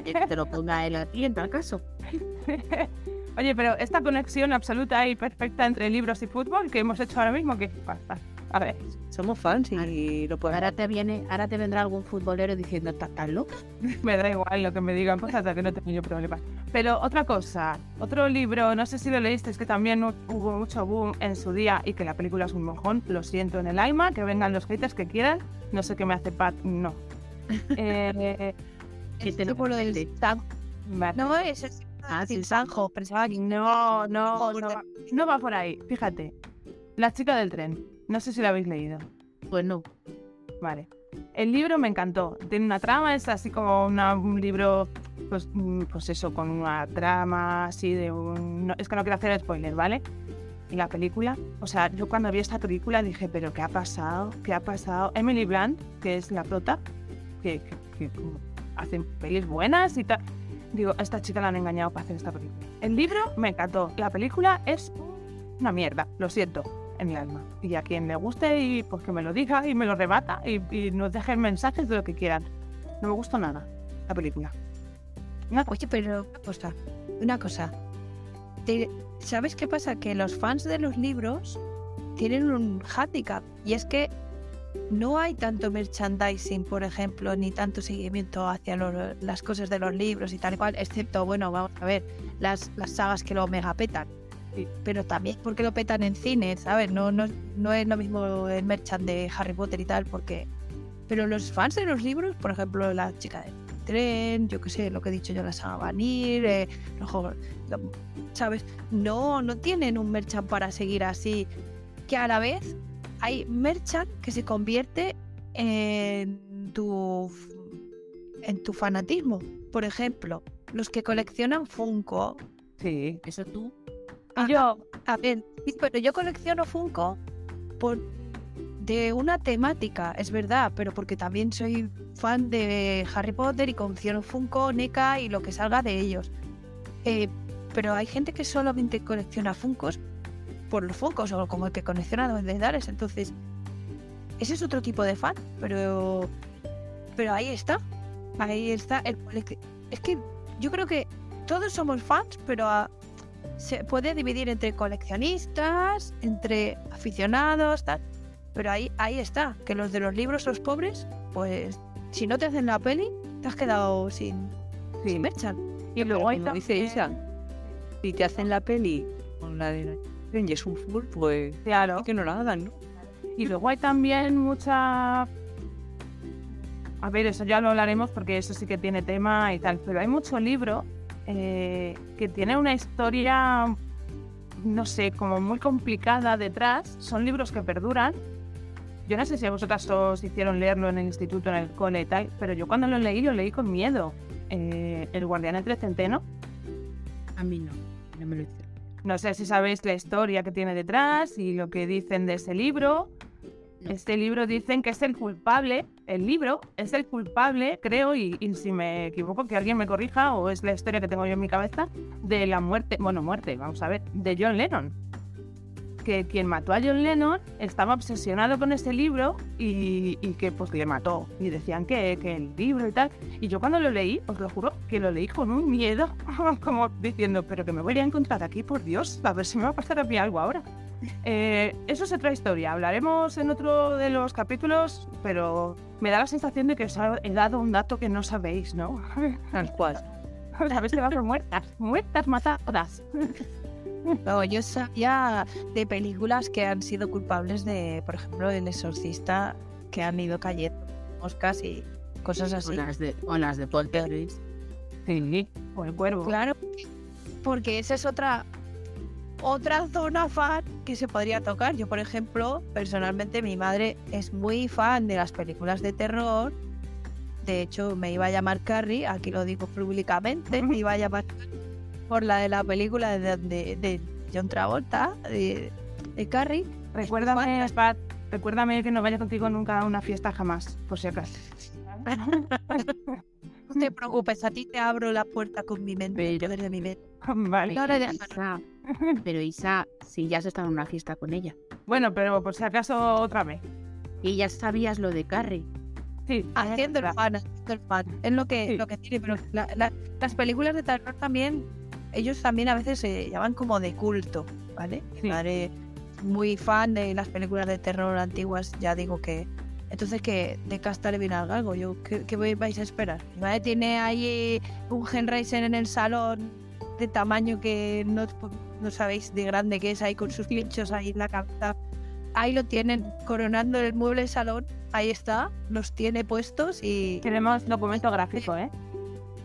Que te lo ponga él a ti en tal caso. Oye, pero esta conexión absoluta y perfecta entre libros y fútbol que hemos hecho ahora mismo, ¿qué pasa? A ver, Somos fans y lo podemos Ahora te viene, ahora te vendrá algún futbolero diciendo, ¿estás tan loca? me da igual lo que me digan, pues hasta que no tengo yo problemas. Pero otra cosa, otro libro, no sé si lo leíste, es que también hu- hubo mucho boom en su día y que la película es un mojón, lo siento en el alma, que vengan los haters que quieran, no sé qué me hace Pat, no. Eh, Que te lo del. No, es el Ah, sí. Sanjo, pensaba que No, no, no, va- no va por ahí. Fíjate. La chica del tren. No sé si la habéis leído. Pues no. Vale. El libro me encantó. Tiene una trama, es así como una- un libro, pues, mm, pues eso, con una trama así de un... no- es que no quiero hacer spoiler, ¿vale? Y la película, o sea, yo cuando vi esta película dije, pero ¿qué ha pasado? ¿Qué ha pasado? Emily Blunt, que es la prota, que, que, que hace pelis buenas y tal. Digo, a esta chica la han engañado para hacer esta película. El libro me encantó. La película es una mierda, lo siento, en el alma. Y a quien le guste, y pues que me lo diga y me lo rebata y, nos dejen mensajes de lo que quieran. No me gustó nada la película. Oye, pero una cosa, una cosa. ¿Sabes qué pasa? Que los fans de los libros tienen un handicap y es que no hay tanto merchandising, por ejemplo, ni tanto seguimiento hacia lo- las cosas de los libros y tal y cual, excepto, bueno, vamos a ver, las, las sagas que lo mega petan. Sí. Pero también porque lo petan en cine, ¿sabes? No, no, no es lo mismo el merchand de Harry Potter y tal, porque... Pero los fans de los libros, por ejemplo, la chica del tren, yo qué sé, lo que he dicho yo, la saga Vanir, eh, los juegos- lo- ¿sabes? No, no tienen un merchant para seguir así. Que a la vez hay merchant que se convierte en tu, en tu fanatismo. Por ejemplo, los que coleccionan Funko. Sí. Eso tú. Y yo, A ver, pero yo colecciono Funko por de una temática, es verdad, pero porque también soy fan de Harry Potter y colecciono Funko, NECA y lo que salga de ellos. Eh, pero hay gente que solamente colecciona Funkos por los Funkos o como el que colecciona duendes entonces ese es otro tipo de fan, pero, pero ahí está. Ahí está. El, es que yo creo que todos somos fans, pero ah, se puede dividir entre coleccionistas, entre aficionados, tal. Pero ahí, ahí está, que los de los libros, los pobres, pues si no te hacen la peli, te has quedado sin, Sí. sin merchan. Y luego Como dice Isa, si te hacen la peli con la de la y es un full, pues Claro. que no la hagan, ¿no? Y luego hay también mucha... A ver, eso ya lo hablaremos porque eso sí que tiene tema y tal, pero hay mucho libro eh, que tiene una historia, no sé, como muy complicada detrás. Son libros que perduran. Yo no sé si a vosotras os hicieron leerlo en el instituto, en el cole y tal, pero yo cuando lo leí, lo leí con miedo. Eh, el guardián entre centeno. A mí no, no me lo hicieron. No sé si sabéis la historia que tiene detrás y lo que dicen de ese libro. Este libro dicen que es el culpable, el libro es el culpable, creo, y, si me equivoco, que alguien me corrija, o es la historia que tengo yo en mi cabeza, de la muerte, bueno, muerte, vamos a ver, de John Lennon. Que quien mató a John Lennon estaba obsesionado con ese libro y, que pues le mató. Y decían que el libro y tal. Y yo cuando lo leí, os lo juro, que lo leí con un miedo, como diciendo, pero que me voy a encontrar aquí, por Dios, a ver si me va a pasar a mí algo ahora. Eh, eso es otra historia, hablaremos en otro de los capítulos, pero me da la sensación de que os he dado un dato que no sabéis, ¿no? Tal cual. Sabéis que vamos muertas, muertas, matadas. No, yo sabía de películas que han sido culpables de, por ejemplo, El Exorcista, que han ido cayendo moscas y cosas O así. las de, o las de Poltergeist. Sí, o el cuervo. Claro, porque esa es otra otra zona fan que se podría tocar. Yo, por ejemplo, personalmente mi madre es muy fan de las películas de terror. De hecho, me iba a llamar Carrie, aquí lo digo públicamente, me iba a llamar por la de la película de, de- de John Travolta, de, de Carrie. Recuérdame, Pat, recuérdame que no vaya contigo nunca a una fiesta jamás, por si acaso. No te preocupes, a ti te abro la puerta con mi mente, el poder de mi mente. vale. No, no, no. Isa, pero Isa, si ya has estado en una fiesta con ella. Bueno, pero por si acaso otra vez. Y ya sabías lo de Carrie. Sí, haciendo el es verdad. fan, haciendo el fan. Es lo que, Sí. lo que tiene, pero la- la- las películas de terror también, ellos también a veces se llaman como de culto, ¿vale? Sí. madre muy fan de las películas de terror antiguas, ya digo que... Entonces, que de casta le viene al galgo. Yo, ¿qué, qué vais a esperar? Madre tiene ahí un Hellraiser en el salón de tamaño que no, no sabéis de grande que es, ahí con sus pinchos ahí en la cabeza. Ahí lo tienen, coronando el mueble salón. Ahí está, los tiene puestos y Queremos documento gráfico, ¿eh?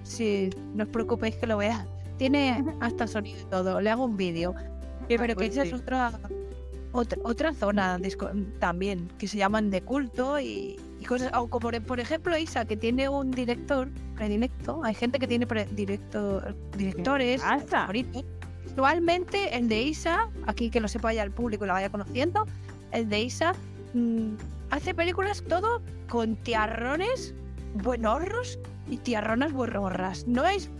si no os preocupéis que lo vea. Tiene hasta sonido y todo. Le hago un vídeo. Pero que esa sí. es otra, otra otra zona también que se llaman de culto y, y cosas. O como por- por ejemplo Isa que tiene un director predilecto. Hay gente que tiene directores favoritos. Actualmente el de Isa, aquí que lo sepa ya el público y la vaya conociendo, el de Isa mm, hace películas todo con tiarrones buenorros y tiarronas buenorras. No es.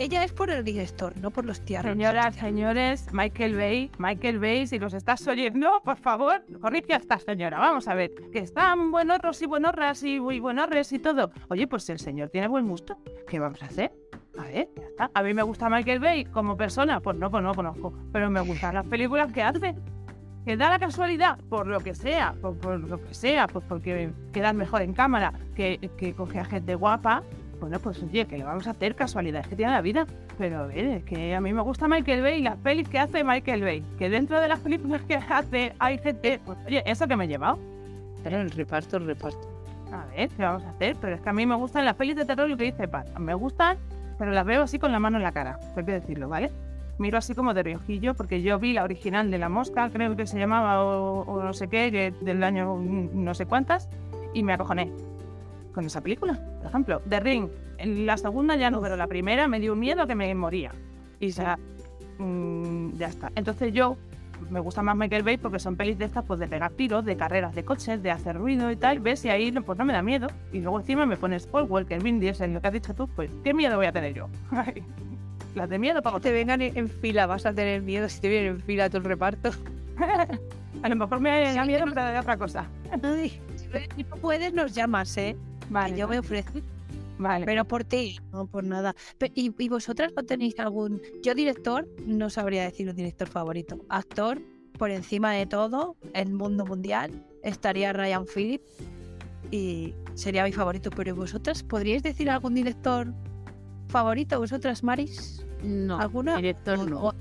Ella es por el director, no por los tiarrones. Señoras, señores, Michael Bay, Michael Bay, si los estás oyendo, por favor, corrige a esta señora. Vamos a ver, que están buenorros y buenorras y muy buenorres y todo. Oye, pues si el señor tiene buen gusto, ¿qué vamos a hacer? A ver, ya está. A mí me gusta Michael Bay como persona, pues no, pues no conozco, pero me gustan las películas que hace. Que da la casualidad, por lo que sea, por, por lo que sea, pues porque quedan mejor en cámara, que, que coge a gente guapa, bueno, pues oye, que le vamos a hacer casualidades que tiene la vida. Pero a ver, es que a mí me gusta Michael Bay y las pelis que hace Michael Bay. Que dentro de las películas que hace hay gente. Pues oye, eso que me he llevado. Pero el reparto, el reparto. A ver, ¿qué vamos a hacer? Pero es que a mí me gustan las pelis de terror lo que dice Pat. Me gustan, pero las veo así con la mano en la cara. Hay que decirlo, ¿vale? Miro así como de riojillo, porque yo vi la original de La Mosca, creo que se llamaba, o, o no sé qué, del año mm, no sé cuántas, y me acojoné con esa película, por ejemplo. The Ring, en la segunda ya no, pero la primera me dio miedo que me moría. Y o sea, mm, ya está. Entonces yo me gusta más Michael Bay porque son pelis de estas, pues de pegar tiros, de carreras de coches, de hacer ruido y tal. ¿Ves? Y ahí pues no me da miedo. Y luego encima me pones Paul Walker, Vin Diesel, lo que has dicho tú, pues ¿qué miedo voy a tener yo? Las de miedo para te vengan en en fila, vas a tener miedo si te vienen en fila todo el reparto. A lo mejor me da miedo, pero de otra cosa. Ay, si no puedes, nos llamas, ¿eh? Vale, Que yo me ofrezco, vale. pero por ti, no por nada. ¿Y, y vosotras no tenéis algún...? Yo director, no sabría decir un director favorito. Actor, por encima de todo, el mundo mundial, estaría Ryan Phillips y sería mi favorito. Pero ¿vosotras podríais decir algún director favorito? ¿Vosotras, Maris? No, ¿Alguna? director no.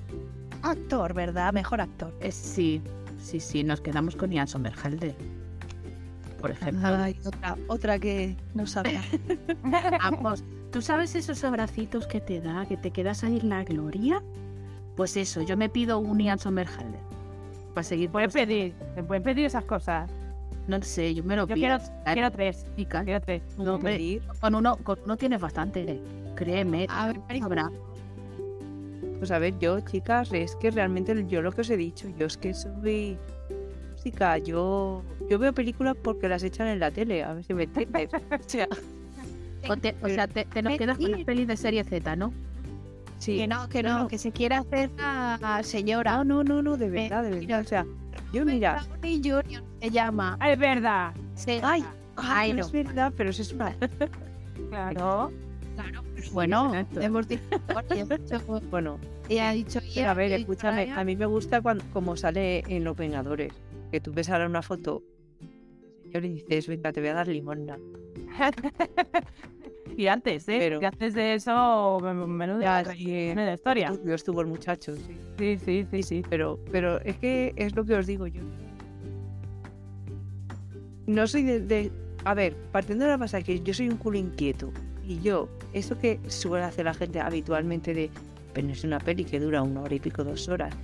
actor, ¿verdad? Mejor actor. Eh, sí, sí, sí, nos quedamos con Ian Somerhalder. Por ejemplo. Ay, otra, otra que no sabía. Vamos, ¿tú sabes esos abracitos que te da, que te quedas ahí en la gloria? Pues eso, yo me pido un Ian Somerhalder. Para seguir. Puedes pedir, te pueden pedir esas cosas. No sé, yo me lo Yo pido. quiero, quiero tres. Chicas. Quiero tres. No, Pedir. con uno, con uno tienes bastante. Créeme, A ver, habrá. Pues a ver, yo, chicas, es que realmente yo lo que os he dicho, yo es que soy música, yo, yo veo películas porque las echan en la tele, a ver si me entiendes. O sea, O, te- o sea, te, te nos quedas con las pelis de serie Z, ¿no? sí. Que no, que no, No. que se quiere hacer la señora. No, no, no, no, de verdad, de verdad. O sea, yo mira, Downey Jr. se llama. Ah, es verdad. Se- ay, Ay, no no. es verdad, pero eso es una... Claro. Claro, Bueno, hemos dicho. y hemos dicho- Bueno, Y ha dicho. pero a ver, escúchame, a mí me gusta cuando, como sale en Los Vengadores, que tú ves ahora una foto, y dices, venga, te voy a dar limosna. y antes, ¿eh? Pero- Y antes de eso, men- menuda, Ya, sí. menuda historia. Turbio estuvo el muchacho, sí. Sí, sí, sí, sí. Pero, pero es que es lo que os digo yo. No soy de, de- A ver, partiendo de la base que yo soy un culo inquieto. Y yo, eso que suele hacer la gente habitualmente de ponerse una peli que dura una hora y pico, dos horas,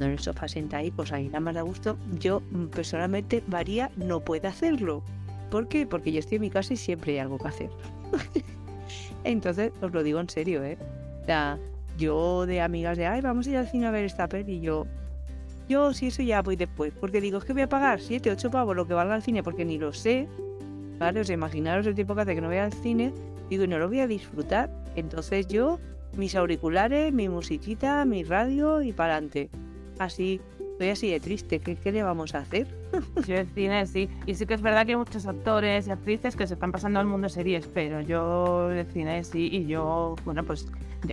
en el sofá senta ahí, pues ahí nada más da gusto. Yo, mm, personalmente, María no puede hacerlo. ¿Por qué? Porque yo estoy en mi casa y siempre hay algo que hacer. Entonces, os lo digo en serio, ¿eh? O sea, yo de amigas de, ay, vamos a ir al cine a ver esta peli, y yo, yo si eso ya voy después, porque digo, es que voy a pagar 7, 8 pavos lo que valga el cine, porque ni lo sé, ¿vale? O sea, imaginaros el tiempo que hace que no voy al cine, digo, y no lo voy a disfrutar. Entonces yo, mis auriculares, mi musiquita, mi radio y para adelante. Así, estoy así de triste, ¿qué, ¿qué le vamos a hacer? Yo el cine sí. Y sí que es verdad que hay muchos actores y actrices que se están pasando al mundo series, pero yo el cine sí. Y yo, bueno, pues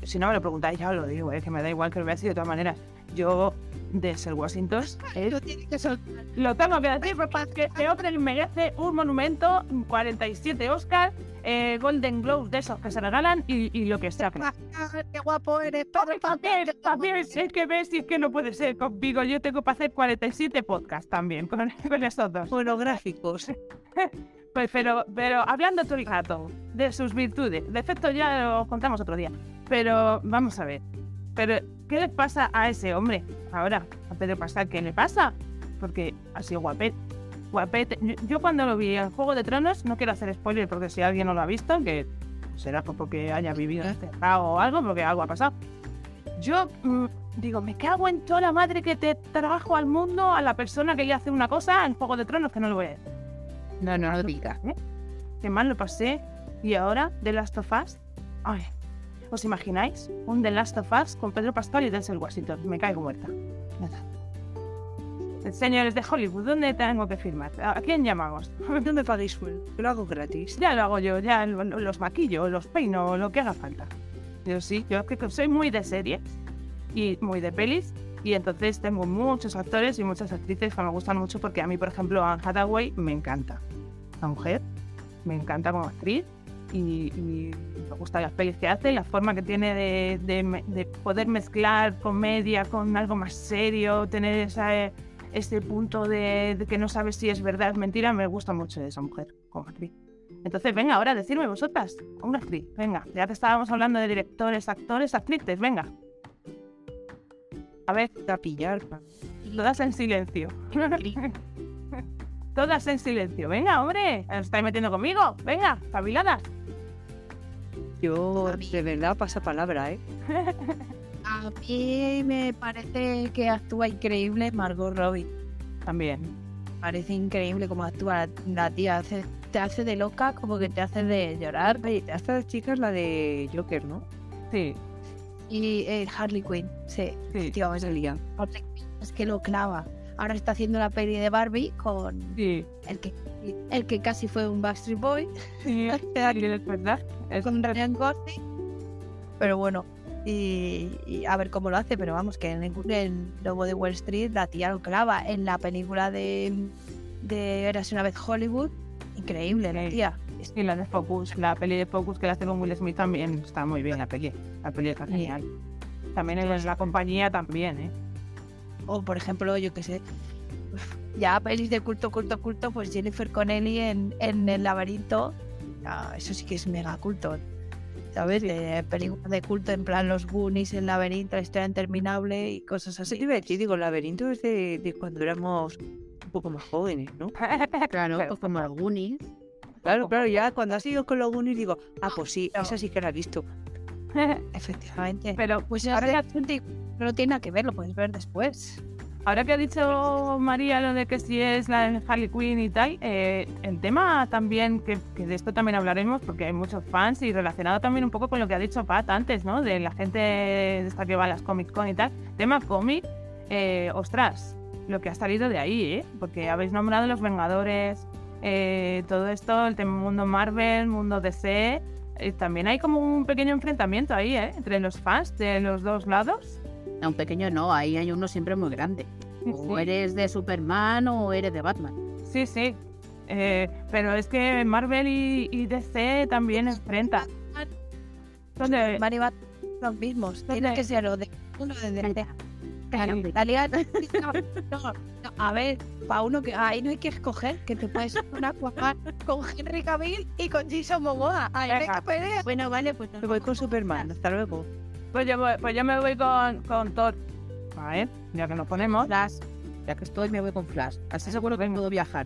si no me lo preguntáis, ya os lo digo, ¿eh? que me da igual que lo veáis y de todas maneras. Yo, de ser Washington, es Lo. Lo tengo que decir porque que este hombre merece un monumento, 47 Oscars, eh, Golden Globe de esos que se regalan y, y lo que sea. Ah, ¡Qué guapo eres! También, Pascal! también, es que ves, si es que no puede ser conmigo. Yo tengo para hacer 47 podcasts también con, con esos dos. Bueno, gráficos. Pues, pero, pero hablando todo el rato de sus virtudes, defectos ya lo contamos otro día. Pero vamos a ver. Pero, ¿qué le pasa a ese hombre ahora? A Pedro Pascal, ¿qué le pasa? Porque ha sido guapete. Guapete. Yo- Yo cuando lo vi en Juego de Tronos, no quiero hacer spoiler porque si alguien no lo ha visto, que será por- porque haya vivido encerrado o algo, porque algo ha pasado. Yo mm, digo, me cago en toda la madre que te trabajo al mundo a la persona que le hace una cosa en Juego de Tronos que no lo voy a decir No, no lo digas. qué mal lo pasé. Y ahora, The Last of Us. Ay, ¿os imagináis? Un The Last of Us con Pedro Pascal y Denzel Washington. Me caigo muerta. Señores de Hollywood, ¿dónde tengo que firmar? ¿A quién llamamos? No me paguéis que lo hago gratis. Ya lo hago yo, ya lo- los maquillo, los peino, lo que haga falta. Yo sí, yo que soy muy de series y muy de pelis. Y entonces tengo muchos actores y muchas actrices que me gustan mucho porque a mí, por ejemplo, Anne Hathaway me encanta. La mujer me encanta como actriz y, y me gustan las pelis que hace, la forma que tiene de, de de poder mezclar comedia con algo más serio, tener esa, ese punto de, de que no sabes si es verdad o mentira, me gusta mucho esa mujer como actriz. Entonces, venga, ahora decidme vosotras, una actriz, venga, ya te estábamos hablando de directores, actores, actrices, venga. A ver, A pillar. pa. todas en silencio. todas en silencio. Venga, hombre, ¿os estáis metiendo conmigo? Venga, espabiladas. Yo, de verdad, pasa palabra, ¿eh? A mí me parece que actúa increíble Margot Robbie. También. Parece increíble como actúa la, la tía. Hace- te hace de loca, como que te hace de llorar. Oye, esta chica es la de Joker, ¿no? Sí, Y eh, Harley Quinn, sí. sí. Tío, es, Salía. Harley Quinn es que lo clava. Ahora está haciendo la peli de Barbie con Sí, el que, el que casi fue un Backstreet Boy, sí, es verdad. Es- con Ryan Gosling. Pero bueno, y, y a ver cómo lo hace, pero vamos, que en el, en Lobo de Wall Street la tía lo clava. En la película de, de Érase una vez Hollywood, increíble la tía. Y la de Focus, la peli de Focus que la hace con Will Smith también está muy bien la peli. La peli está genial. También en la compañía también, ¿eh? O por ejemplo, yo qué sé, ya pelis de culto, culto, culto, pues Jennifer Connelly en, en El laberinto, ah, eso sí que es mega culto. ¿Sabes? Películas de culto en plan Los Goonies, El laberinto, La historia interminable y cosas Sí, así. a decir, digo, el laberinto es de, de cuando éramos un poco más jóvenes, ¿no? Claro, pues como los Goonies. Claro, claro, ya cuando has ido con los Goonies digo, ah, pues sí, esa sí que la he visto. Efectivamente. Pero Pues ahora ahora que, no tiene nada que ver, lo puedes ver después. ahora que ha dicho María lo de que si es la Harley Quinn y tal, eh, el tema también, que, que de esto también hablaremos porque hay muchos fans y relacionado también un poco con lo que ha dicho Pat antes, ¿no? De la gente de esta que va a las Comic Con y tal. Tema cómic, eh, ostras, lo que ha salido de ahí, ¿eh? Porque habéis nombrado los Vengadores, eh, todo esto, el tema mundo Marvel, mundo DC. Eh, también hay como un pequeño enfrentamiento ahí, ¿eh? Entre los fans de los dos lados. A un pequeño no, ahí hay uno siempre muy grande. O Sí. eres de Superman o eres de Batman. Sí, sí. Eh, pero es que Marvel y, y DC también enfrentan. Son de- Van y van los mismos. Tiene ¿Dónde? que ser lo de uno de DC. Claro. La liga no, no, no, a ver, para uno que ahí no hay que escoger, que te puedes una Aquaman con Henry Cavill y con Jason Momoa. Ahí no hay Venga. que pelear. Bueno, vale, pues Me voy con Superman, hasta luego. pues, yo, voy- pues yo me voy con, con Thor. A ver, ya que nos ponemos. Flash. Ya que estoy, me voy con Flash. Así seguro que puedo viajar.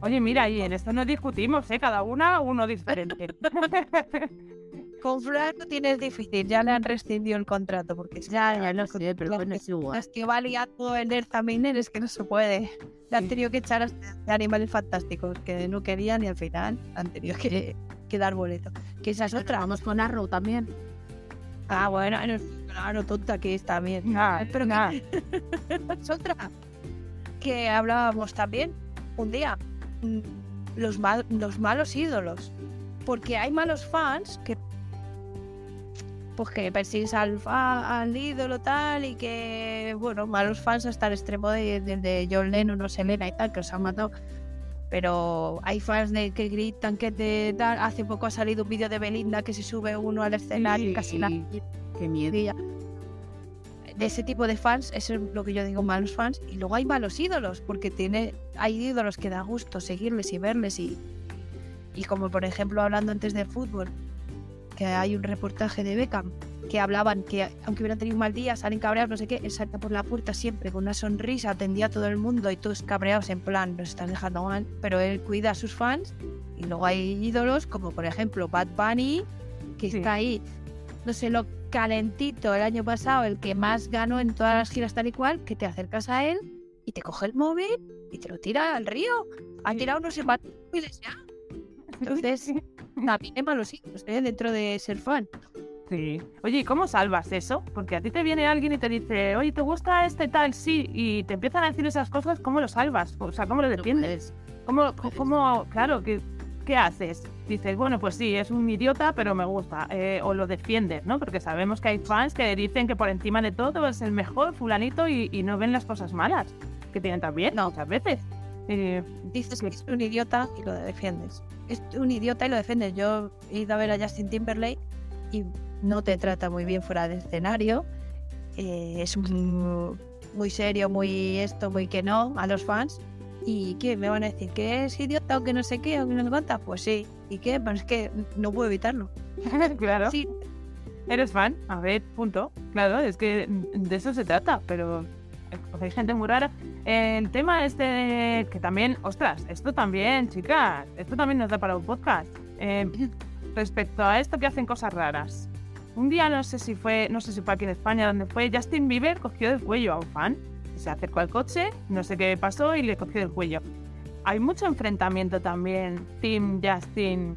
Oye, mira, y en esto no discutimos, ¿eh? Cada una uno diferente. Con Flash lo tienes difícil, ya le han rescindido el contrato porque es Ya, ya lo sé, pero bueno, es igual. las que va liando en Earth Miner es que no se puede. Le han tenido que echar hasta de animales fantásticos que no querían y al final han tenido que, que dar boleto. Que esa es otra. Vamos con Arrow también. Ah, bueno, no, claro, tonta que está bien. Nah, Pero nah. es otra que hablábamos también un día. mm, Los, mal- los malos ídolos. Porque hay malos fans que pues que persigues al, ídolo tal y que, bueno, malos fans hasta el extremo de, de, de John Lennon o Selena y tal, que os han matado. Pero hay fans de que gritan que te. Hace poco ha salido un vídeo de Belinda que se sube uno al escenario y casi la Qué miedo. De ese tipo de fans, eso es lo que yo digo, malos fans. Y luego hay malos ídolos, porque tiene, hay ídolos que da gusto seguirles y verles. Y, y como por ejemplo, hablando antes del fútbol, que hay un reportaje de Beckham que hablaban que aunque hubieran tenido un mal día, salen cabreados, no sé qué, él salta por la puerta siempre con una sonrisa, atendía a todo el mundo y todos cabreados en plan, nos están dejando mal, pero él cuida a sus fans y luego hay ídolos como por ejemplo Bad Bunny, que Sí. está ahí, no sé, lo calentito el año pasado, el que más ganó en todas las giras tal y cual, que te acercas a él y te coge el móvil y te lo tira al río. Ha tirado unos ya. Entonces, también hay malos ídolos ¿eh? dentro de ser fan. Sí. Oye, ¿y cómo salvas eso? Porque a ti te viene alguien y te dice, oye, ¿te gusta este tal? Sí, y te empiezan a decir esas cosas, ¿cómo lo salvas? O sea, ¿cómo lo defiendes? ¿Cómo, cómo claro, ¿qué, qué haces? Dices, bueno, pues sí, es un idiota, pero me gusta. eh, o lo defiendes, ¿no? Porque sabemos que hay fans que dicen que por encima de todo es el mejor fulanito y, y no ven las cosas malas que tienen también No. muchas veces. Eh, Dices que es un idiota y lo defiendes. Es un idiota y lo defiendes. Yo he ido a ver a Justin Timberlake y no te trata muy bien fuera de escenario. Eh, es muy, muy serio, muy esto, muy que no a los fans. ¿Y qué? ¿Me van a decir que es idiota o que no sé qué o que no cuánta? Pues sí. ¿Y qué? Pues es que no puedo evitarlo. claro. Sí, ¿Eres fan? A ver, punto. Claro, es que de eso se trata, pero pues hay gente muy rara. El tema este que también, ostras, esto también, chicas, esto también nos da para un podcast. Eh, respecto a esto que hacen cosas raras. Un día no sé si fue, no sé si fue aquí en España donde fue, Justin Bieber cogió del cuello a un fan. Se acercó al coche, no sé qué pasó y le cogió del cuello. Hay mucho enfrentamiento también. Team Justin,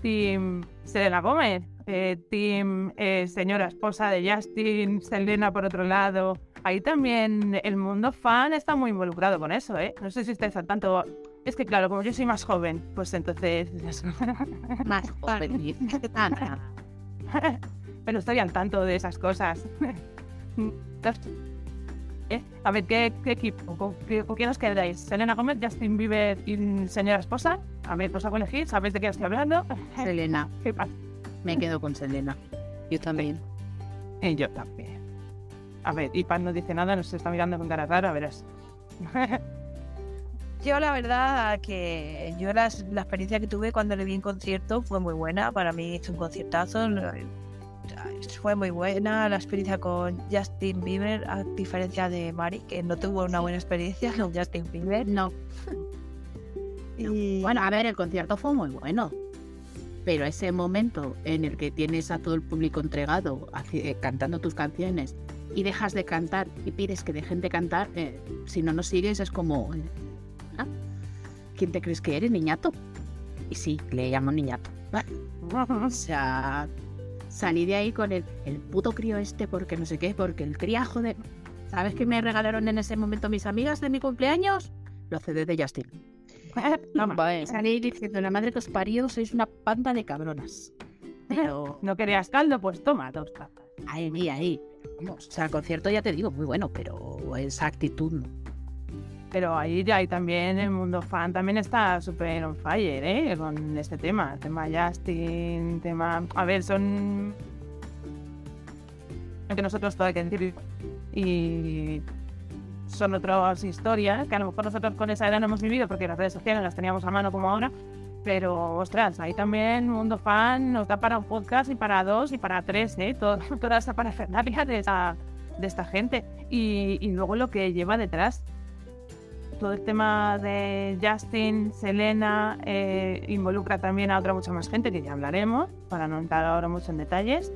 Team Selena Gómez, eh, Team eh, señora esposa de Justin, Selena por otro lado. Ahí también el mundo fan está muy involucrado con eso, ¿eh? No sé si estáis al tanto. Es que claro, como yo soy más joven, pues entonces... Más joven. Pero estoy al tanto de esas cosas. ¿Eh? A ver, ¿qué, qué equipo? ¿Con, qué- con quién os quedáis? ¿Selena Gómez, Justin Bieber y señora esposa? A ver, os hago elegir, ¿sabéis de qué estoy hablando? Selena. ¿Qué pasa? Me quedo con Selena. Yo también. Y yo también. A ver, y Pan no dice nada, nos está mirando con cara rara, verás. Yo la verdad que yo las- la experiencia que tuve cuando le vi en concierto fue muy buena. Para mí es un conciertazo. Fue muy buena la experiencia con Justin Bieber, a diferencia de Mari, que no tuvo una buena experiencia con Justin Bieber. No. Y Bueno, a ver, el concierto fue muy bueno. Pero ese momento en el que tienes a todo el público entregado, eh, cantando tus canciones, y dejas de cantar y pides que dejen de cantar, eh, si no nos sigues es como... eh, ¿ah? ¿Quién te crees que eres, niñato? Y sí, le llamo niñato. O sea, salí de ahí con el, el puto crío este porque no sé qué, porque el criajo de... ¿Sabes qué me regalaron en ese momento mis amigas de mi cumpleaños? Los CD de Justin. Vale. Salí diciendo, la madre que os parió, sois una panda de cabronas. Pero ¿No querías caldo? Pues toma, dos tapas. ahí, ahí. Vamos, o sea, el concierto ya te digo, muy bueno, pero esa actitud no. Pero ahí hay también el mundo fan, también está súper on fire, ¿eh? Con este tema, el tema Justin, tema... A ver, son... Que nosotros todo hay que decir. Y son otras historias que a lo mejor nosotros con esa edad no hemos vivido porque las redes sociales las teníamos a mano como ahora. Pero, ostras, ahí también Mundo Fan nos da para un podcast y para dos y para tres, ¿eh? Todo- toda esa parafernalia de esta, de esta gente. Y, y luego lo que lleva detrás. Todo el tema de Justin, Selena, eh, involucra también a otra mucha más gente que ya hablaremos, para no entrar ahora mucho en detalles.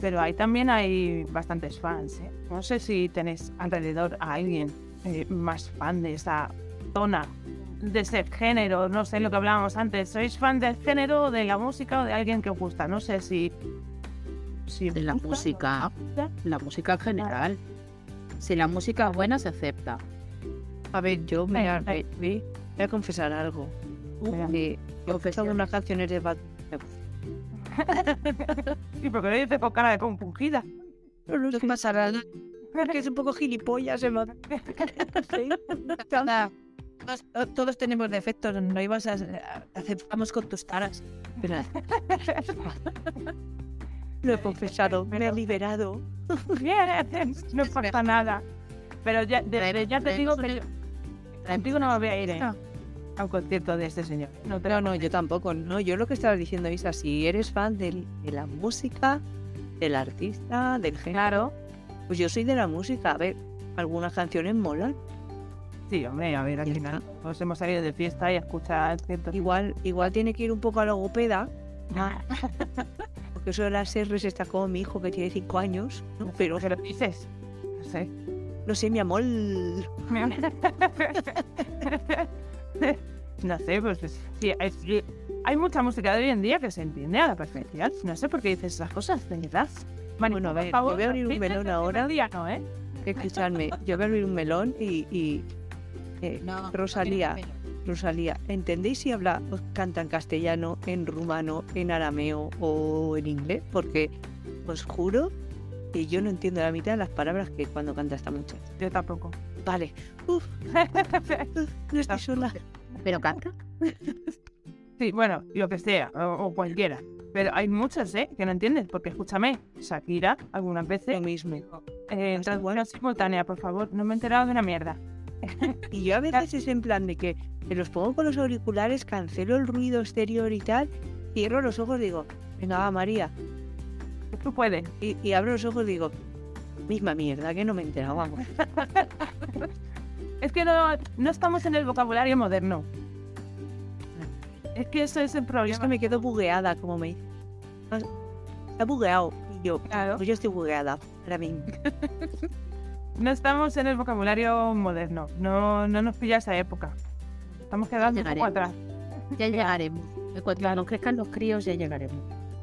Pero ahí también hay bastantes fans. ¿eh? No sé si tenéis alrededor a alguien eh, más fan de esa zona, de ese género. No sé lo que hablábamos antes. ¿Sois fan del género, de la música o de alguien que os gusta? No sé si. si De la música, la música en general. Si la música es buena, se acepta. A ver, yo me me- me- voy a confesar algo. Venga. Que Confesión. son unas canciones de Bad ¿Y por qué lo dices con cara de compungida? No, no pasa nada. Que es un poco gilipollas Nada, todos, todos tenemos defectos, no ibas a, aceptamos con tus taras. Espera. Lo he confesado, me he liberado. Bien, no pasa nada. Pero ya, de- de- ya te digo que yo no me voy a ir ¿eh? a un concierto de este señor. No, No, no, yo tampoco. No, yo lo que estaba diciendo, Isa, si eres fan del- de la música, del artista, del género, Claro. pues yo soy de la música. A ver, algunas canciones molan. Sí, hombre, a ver, al final nos hemos salido de fiesta y a escuchar ciertos... Igual, igual tiene que ir un poco a logopeda, porque eso de las R's está como mi hijo que tiene 5 años. ¿no? Pero ¿Qué lo dices? No sé. no sé, mi amor. no sé, pues es- sí, es- hay mucha música de hoy en día que se entiende a la perfección. No sé por qué dices esas cosas, de verdad. Bueno, a ver, favor, yo voy a abrir un melón ahora. día, no, ¿eh? Escuchadme, yo voy a abrir un melón y. y, eh, No, Rosalía, Rosalía, ¿entendéis si habla, canta en castellano, en rumano, en arameo o en inglés? Porque os juro que yo no entiendo la mitad de las palabras que cuando canta esta muchacha. Yo tampoco. Vale, uf, uf, no estoy sola. Pero canta. Sí, bueno, lo que sea, o, o cualquiera. Pero hay muchas, ¿eh? Que no entiendes, porque escúchame, Shakira, algunas veces, Lo mismo. eh, traducción simultánea, por favor, no me he enterado de una mierda. Y yo a veces es en plan de que me los pongo con los auriculares, cancelo el ruido exterior y tal, cierro los ojos y digo, venga, va María. Tú puedes. Y, y abro los ojos y digo, misma mierda, que no me he enterado, vamos. Es que no, no estamos en el vocabulario moderno. Es que eso es el Es problema. que me quedo bugueada, como me dice. "Ah, Está bugueado. Y yo, Claro, pues yo estoy bugueada. Ahora mismo. no estamos en el vocabulario moderno. No, no nos pilla esa época. Estamos quedando un poco atrás. Ya llegaremos. Cuando nos crezcan los críos, ya llegaremos.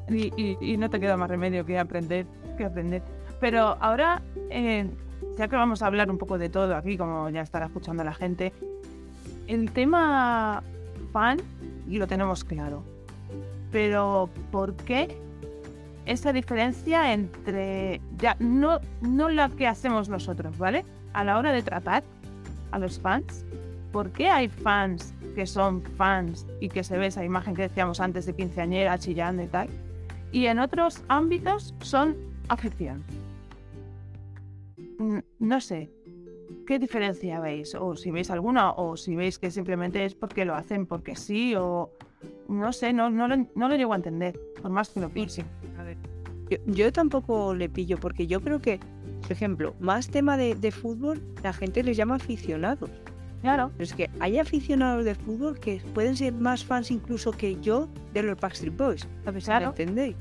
Y, y- y no te queda más remedio que aprender, que aprender. Pero ahora, eh, ya que vamos a hablar un poco de todo aquí, como ya estará escuchando la gente, el tema fan, y lo tenemos claro. Pero, ¿por qué esa diferencia entre ya no, no la que hacemos nosotros, ¿vale? A la hora de tratar a los fans, ¿por qué hay fans que son fans y que se ve esa imagen que decíamos antes de quinceañera chillando y tal? Y en otros ámbitos son afición. No sé, ¿qué diferencia veis? O si veis alguna, o si veis que simplemente es porque lo hacen porque sí, o no sé, no, no, lo, no lo llego a entender, por más que lo piense. Yo, yo tampoco le pillo, porque yo creo que, por ejemplo, más tema de, de fútbol, la gente les llama aficionados. Claro. Pero es que hay aficionados de fútbol que pueden ser más fans incluso que yo de los Backstreet Boys. ¿Me Claro. entendéis?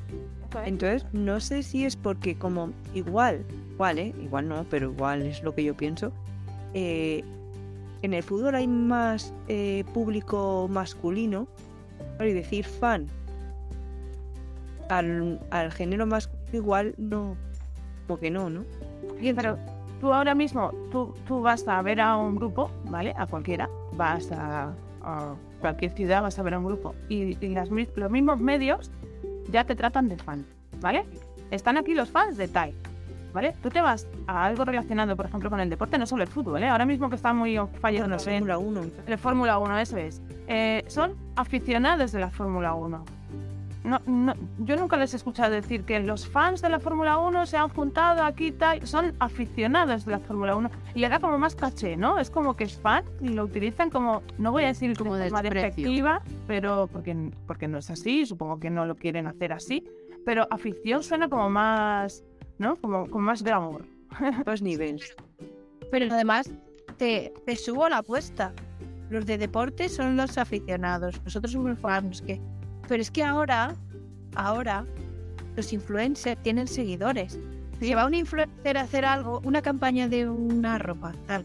Entonces, no sé si es porque como igual, igual, ¿eh? Igual no, pero igual es lo que yo pienso. eh, en el fútbol hay más eh, público masculino. Y decir fan al, al género masculino igual no, como que no, ¿no? Pero tú ahora mismo, tú, tú vas a ver a un grupo, ¿vale? A cualquiera. Vas a, a cualquier ciudad, vas a ver a un grupo. Y, y las los mismos medios ya te tratan de fan, ¿vale? Están aquí los fans de Tai, ¿vale? Tú te vas a algo relacionado, por ejemplo, con el deporte, no solo el fútbol, ¿eh? Ahora mismo que está muy fallando Bueno, Fórmula 1. de Fórmula 1, eso es. Eh, son aficionados de la Fórmula 1. No, no, yo nunca les he escuchado decir que los fans de la Fórmula 1 se han juntado aquí y tal. Son aficionados de la Fórmula 1 y le da como más caché, ¿no? Es como que es fan y lo utilizan como, no voy a decir Como de forma despectiva, pero porque, porque no es así, supongo que no lo quieren hacer así. Pero afición suena como más, ¿no? Como, como más glamour. Dos niveles. Pero además, te, te subo la apuesta. Los de deporte son los aficionados. Nosotros somos fans. Que... Pero es que ahora, ahora, los influencers tienen seguidores. Si va un influencer a hacer algo, una campaña de una ropa, tal.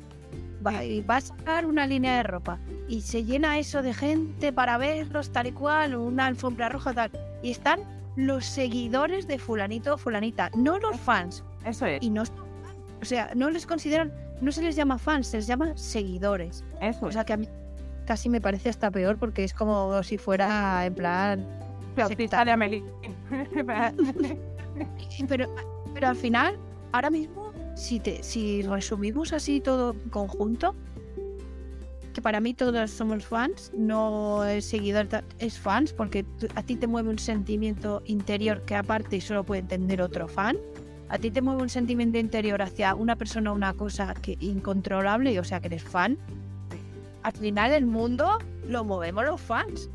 Va, y va a sacar una línea de ropa. Y se llena eso de gente para verlos tal y cual, una alfombra roja tal. Y están los seguidores de fulanito o fulanita, no los fans Eso es, y no o sea, no les consideran, no se les llama fans, se les llama seguidores. eso O sea que a mí casi me parece hasta peor porque es como si fuera en plan. Sale Amelie. Pero, pero al final, ahora mismo, si te, si resumimos así todo en conjunto, que para mí todos somos fans, no es seguidor, es fans, porque a ti te mueve un sentimiento interior que aparte solo puede entender otro fan. A ti te mueve un sentimiento interior hacia una persona o una cosa que incontrolable, y o sea que eres fan. Al final el mundo lo movemos los fans.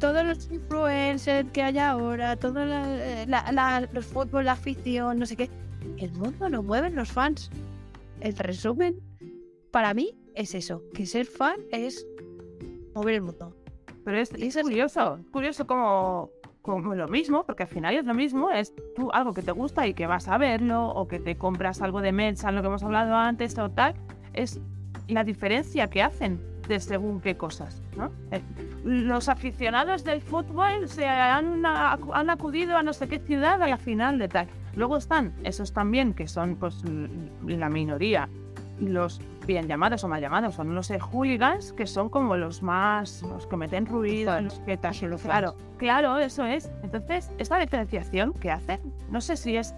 Todos los influencers que hay ahora, todos los fútbol, la afición, no sé qué. El mundo lo mueven los fans. El resumen, para mí, es eso. Que ser fan es mover el mundo. Pero es, es- curioso, curioso como, como lo mismo, porque al final es lo mismo, es tú algo que te gusta y que vas a verlo, o que te compras algo de Melsa, lo que hemos hablado antes, o tal, es la diferencia que hacen de según qué cosas, ¿no? Eh, Los aficionados del fútbol se han, han acudido a no sé qué ciudad a la final de tal. Luego están esos también, que son pues la minoría, los bien llamados o mal llamados, son los eh, hooligans, que son como los más, los que meten ruido, los que tal. Claro, claro, eso es. Entonces, esta diferenciación que hacen, no sé si es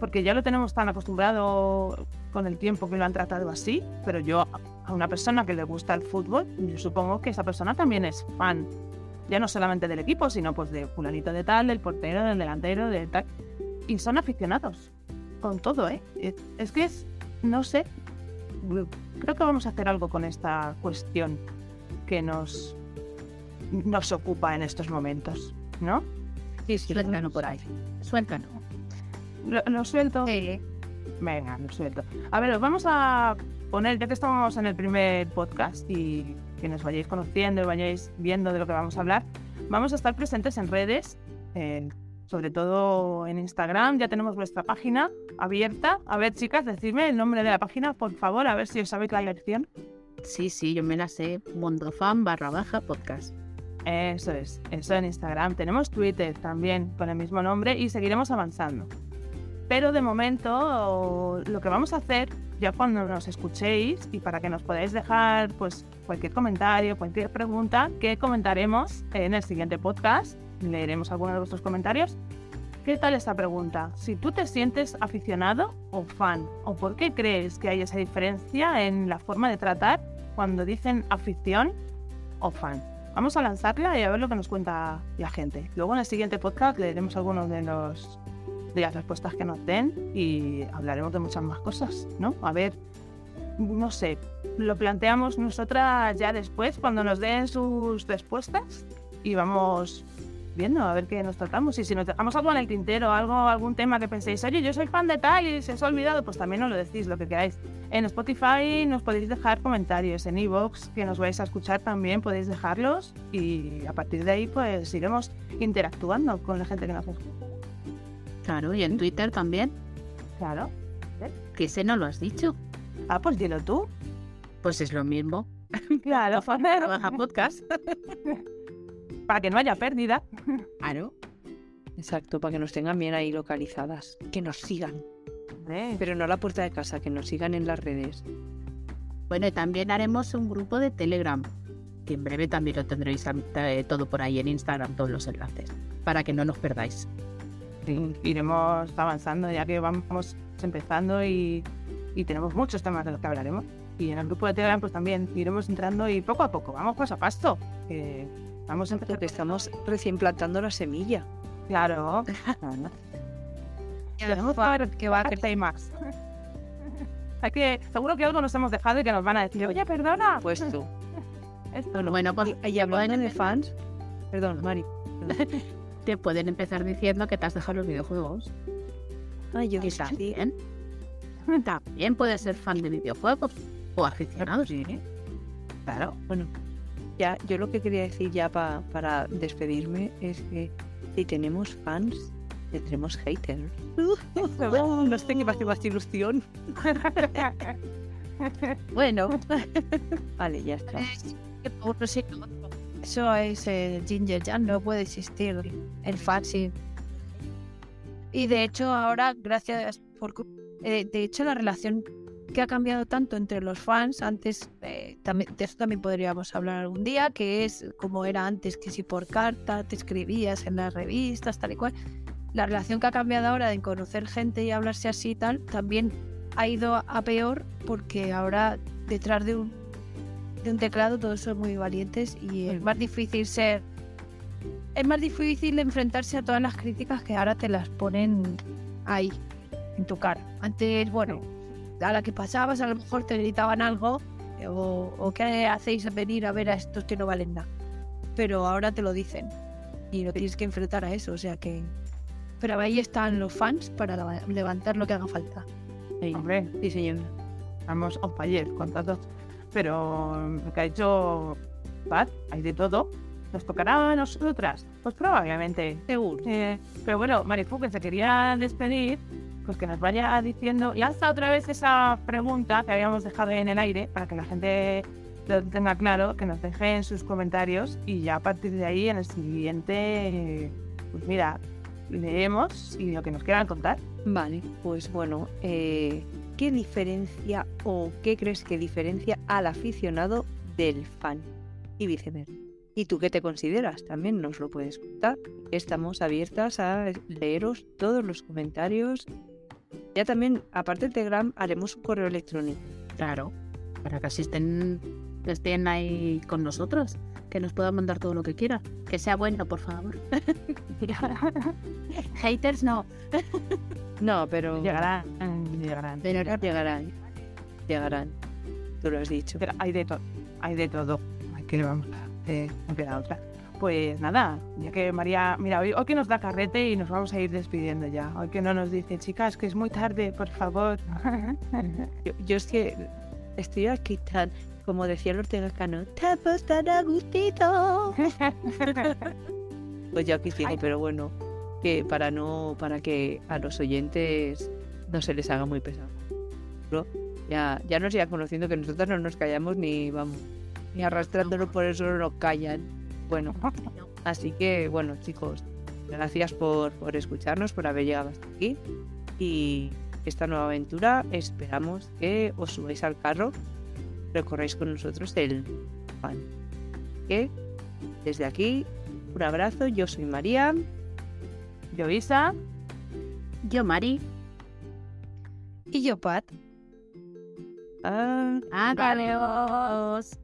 porque ya lo tenemos tan acostumbrado con el tiempo que lo han tratado así, pero yo a una persona que le gusta el fútbol, yo supongo que esa persona también es fan, ya no solamente del equipo, sino pues de fulanito de tal, del portero, del delantero, de tal. Y son aficionados con todo. Eh, Es que es, no sé, creo que vamos a hacer algo con esta cuestión que nos, nos ocupa en estos momentos, ¿no? Sí, sí. Suéltalo por ahí. Suéltalo. Lo, lo suelto. Venga, lo suelto. A ver, os vamos a poner, ya que estamos en el primer podcast y que nos vayáis conociendo y vayáis viendo de lo que vamos a hablar, vamos a estar presentes en redes, eh, sobre todo en Instagram. Ya tenemos vuestra página abierta. A ver, chicas, decidme el nombre de la página, por favor, a ver si os sabéis la lección. Sí, sí, yo me la sé. Mondofan barra baja podcast. Eso es, eso en Instagram. Tenemos Twitter también con el mismo nombre y seguiremos avanzando. Pero de momento lo que vamos a hacer, ya cuando nos escuchéis y para que nos podáis dejar pues cualquier comentario, cualquier pregunta que comentaremos en el siguiente podcast, leeremos algunos de vuestros comentarios. ¿Qué tal esta pregunta? Si tú te sientes aficionado o fan, o por qué crees que hay esa diferencia en la forma de tratar cuando dicen afición o fan. Vamos a lanzarla y a ver lo que nos cuenta la gente. Luego en el siguiente podcast leeremos algunos de los de las respuestas que nos den y hablaremos de muchas más cosas, ¿no? A ver, no sé, lo planteamos nosotras ya después cuando nos den sus respuestas y vamos viendo a ver qué nos tratamos. Y si nos dejamos algo en el tintero, algo, algún tema que penséis, oye, yo soy fan de tal y se os ha olvidado, pues también nos lo decís, lo que queráis. En Spotify nos podéis dejar comentarios, en iVoox, que nos vais a escuchar también podéis dejarlos y a partir de ahí pues iremos interactuando con la gente que nos escucha. Claro, y en Twitter también. Claro. Que ese no lo has dicho. Ah, pues dilo tú. Pues es lo mismo. Claro, Baja podcast. para que no haya pérdida. Claro. Exacto, para que nos tengan bien ahí localizadas. Que nos sigan. Pero no a la puerta de casa, que nos sigan en las redes. Bueno, y también haremos un grupo de Telegram, que en breve también lo tendréis todo por ahí en Instagram, todos los enlaces, para que no nos perdáis. iremos avanzando ya que vamos empezando y, tenemos muchos temas de los que hablaremos. Y en el grupo de Telegram pues también iremos entrando y poco a poco, vamos paso a paso. Que vamos a empezar. Porque estamos recién plantando la semilla. Claro. Que ver qué va a crecer más. Hay que, seguro que algo nos hemos dejado y que nos van a decir, oye, perdona. Pues tú. bueno, bueno, pues, y, hablando de fans, perdón, Mari. Te pueden empezar diciendo que te has dejado los videojuegos. Ay, yo y también. También puedes ser fan de videojuegos o aficionado. Sí. Claro. Bueno, ya, yo lo que quería decir ya para despedirme es que si tenemos fans, tendremos haters. no sé qué más, más ilusión. bueno, vale, ya está. Eso es el Ginger ya no puede existir el fancy. Y de hecho, ahora, gracias por. Eh, de hecho, la relación que ha cambiado tanto entre los fans, antes, eh, también, de eso también podríamos hablar algún día, que es como era antes, que si por carta te escribías en las revistas, tal y cual la relación que ha cambiado ahora de conocer gente y hablarse así y tal, también ha ido a peor porque ahora detrás de un, de un teclado todos son muy valientes y es más difícil ser... Es más difícil enfrentarse a todas las críticas que ahora te las ponen ahí, en tu cara. Antes, bueno, a la que pasabas a lo mejor te gritaban algo o, o qué hacéis venir a ver a estos que no valen nada. Pero ahora te lo dicen y no tienes que enfrentar a eso, o sea que pero ahí están los fans para levantar lo que haga falta. Hombre, sí, señor. Vamos on fire con todo. Pero lo que ha dicho Pat, hay de todo. ¿Nos tocará a nosotras? Pues probablemente. Seguro. Eh, pero bueno, Marifu, que se quería despedir, pues que nos vaya diciendo. Hasta otra vez esa pregunta que habíamos dejado en el aire para que la gente lo tenga claro, que nos deje en sus comentarios y ya a partir de ahí en el siguiente, pues mira, leemos y lo que nos quieran contar. Vale, pues bueno, eh, ¿qué diferencia o qué crees que diferencia al aficionado del fan y viceversa? ¿Y tú qué te consideras? También nos lo puedes contar. Estamos abiertas a leeros todos los comentarios. Ya también, aparte de Telegram, haremos un correo electrónico. Claro, para que asisten, estén ahí con nosotros que nos pueda mandar todo lo que quiera. Que sea bueno, por favor. Haters no. no, pero. Llegarán. Llegarán. Pero llegarán. Llegarán. Tú lo has dicho. Pero hay de todo. Hay de todo. Hay que vamos a eh, otra. Pues nada, ya que María, mira, hoy, hoy, que nos da carrete y nos vamos a ir despidiendo ya. Hoy que no nos dice, chicas, que es muy tarde, por favor. yo, yo es que estoy aquí tan como decía el Ortega Cano, tapos tan a gustito. pues yo aquí sigo, pero bueno, que para no, para que a los oyentes no se les haga muy pesado. Ya, ya nos irán conociendo que nosotros no nos callamos ni vamos, ni arrastrándonos por eso no nos callan. Bueno, así que bueno chicos, gracias por, por escucharnos, por haber llegado hasta aquí. y esta nueva aventura esperamos que os subáis al carro, recorráis con nosotros el fan. Que desde aquí, un abrazo, yo soy María. Yo, Isa. Yo, Mari. Y yo, Pat. Ah, Adiós.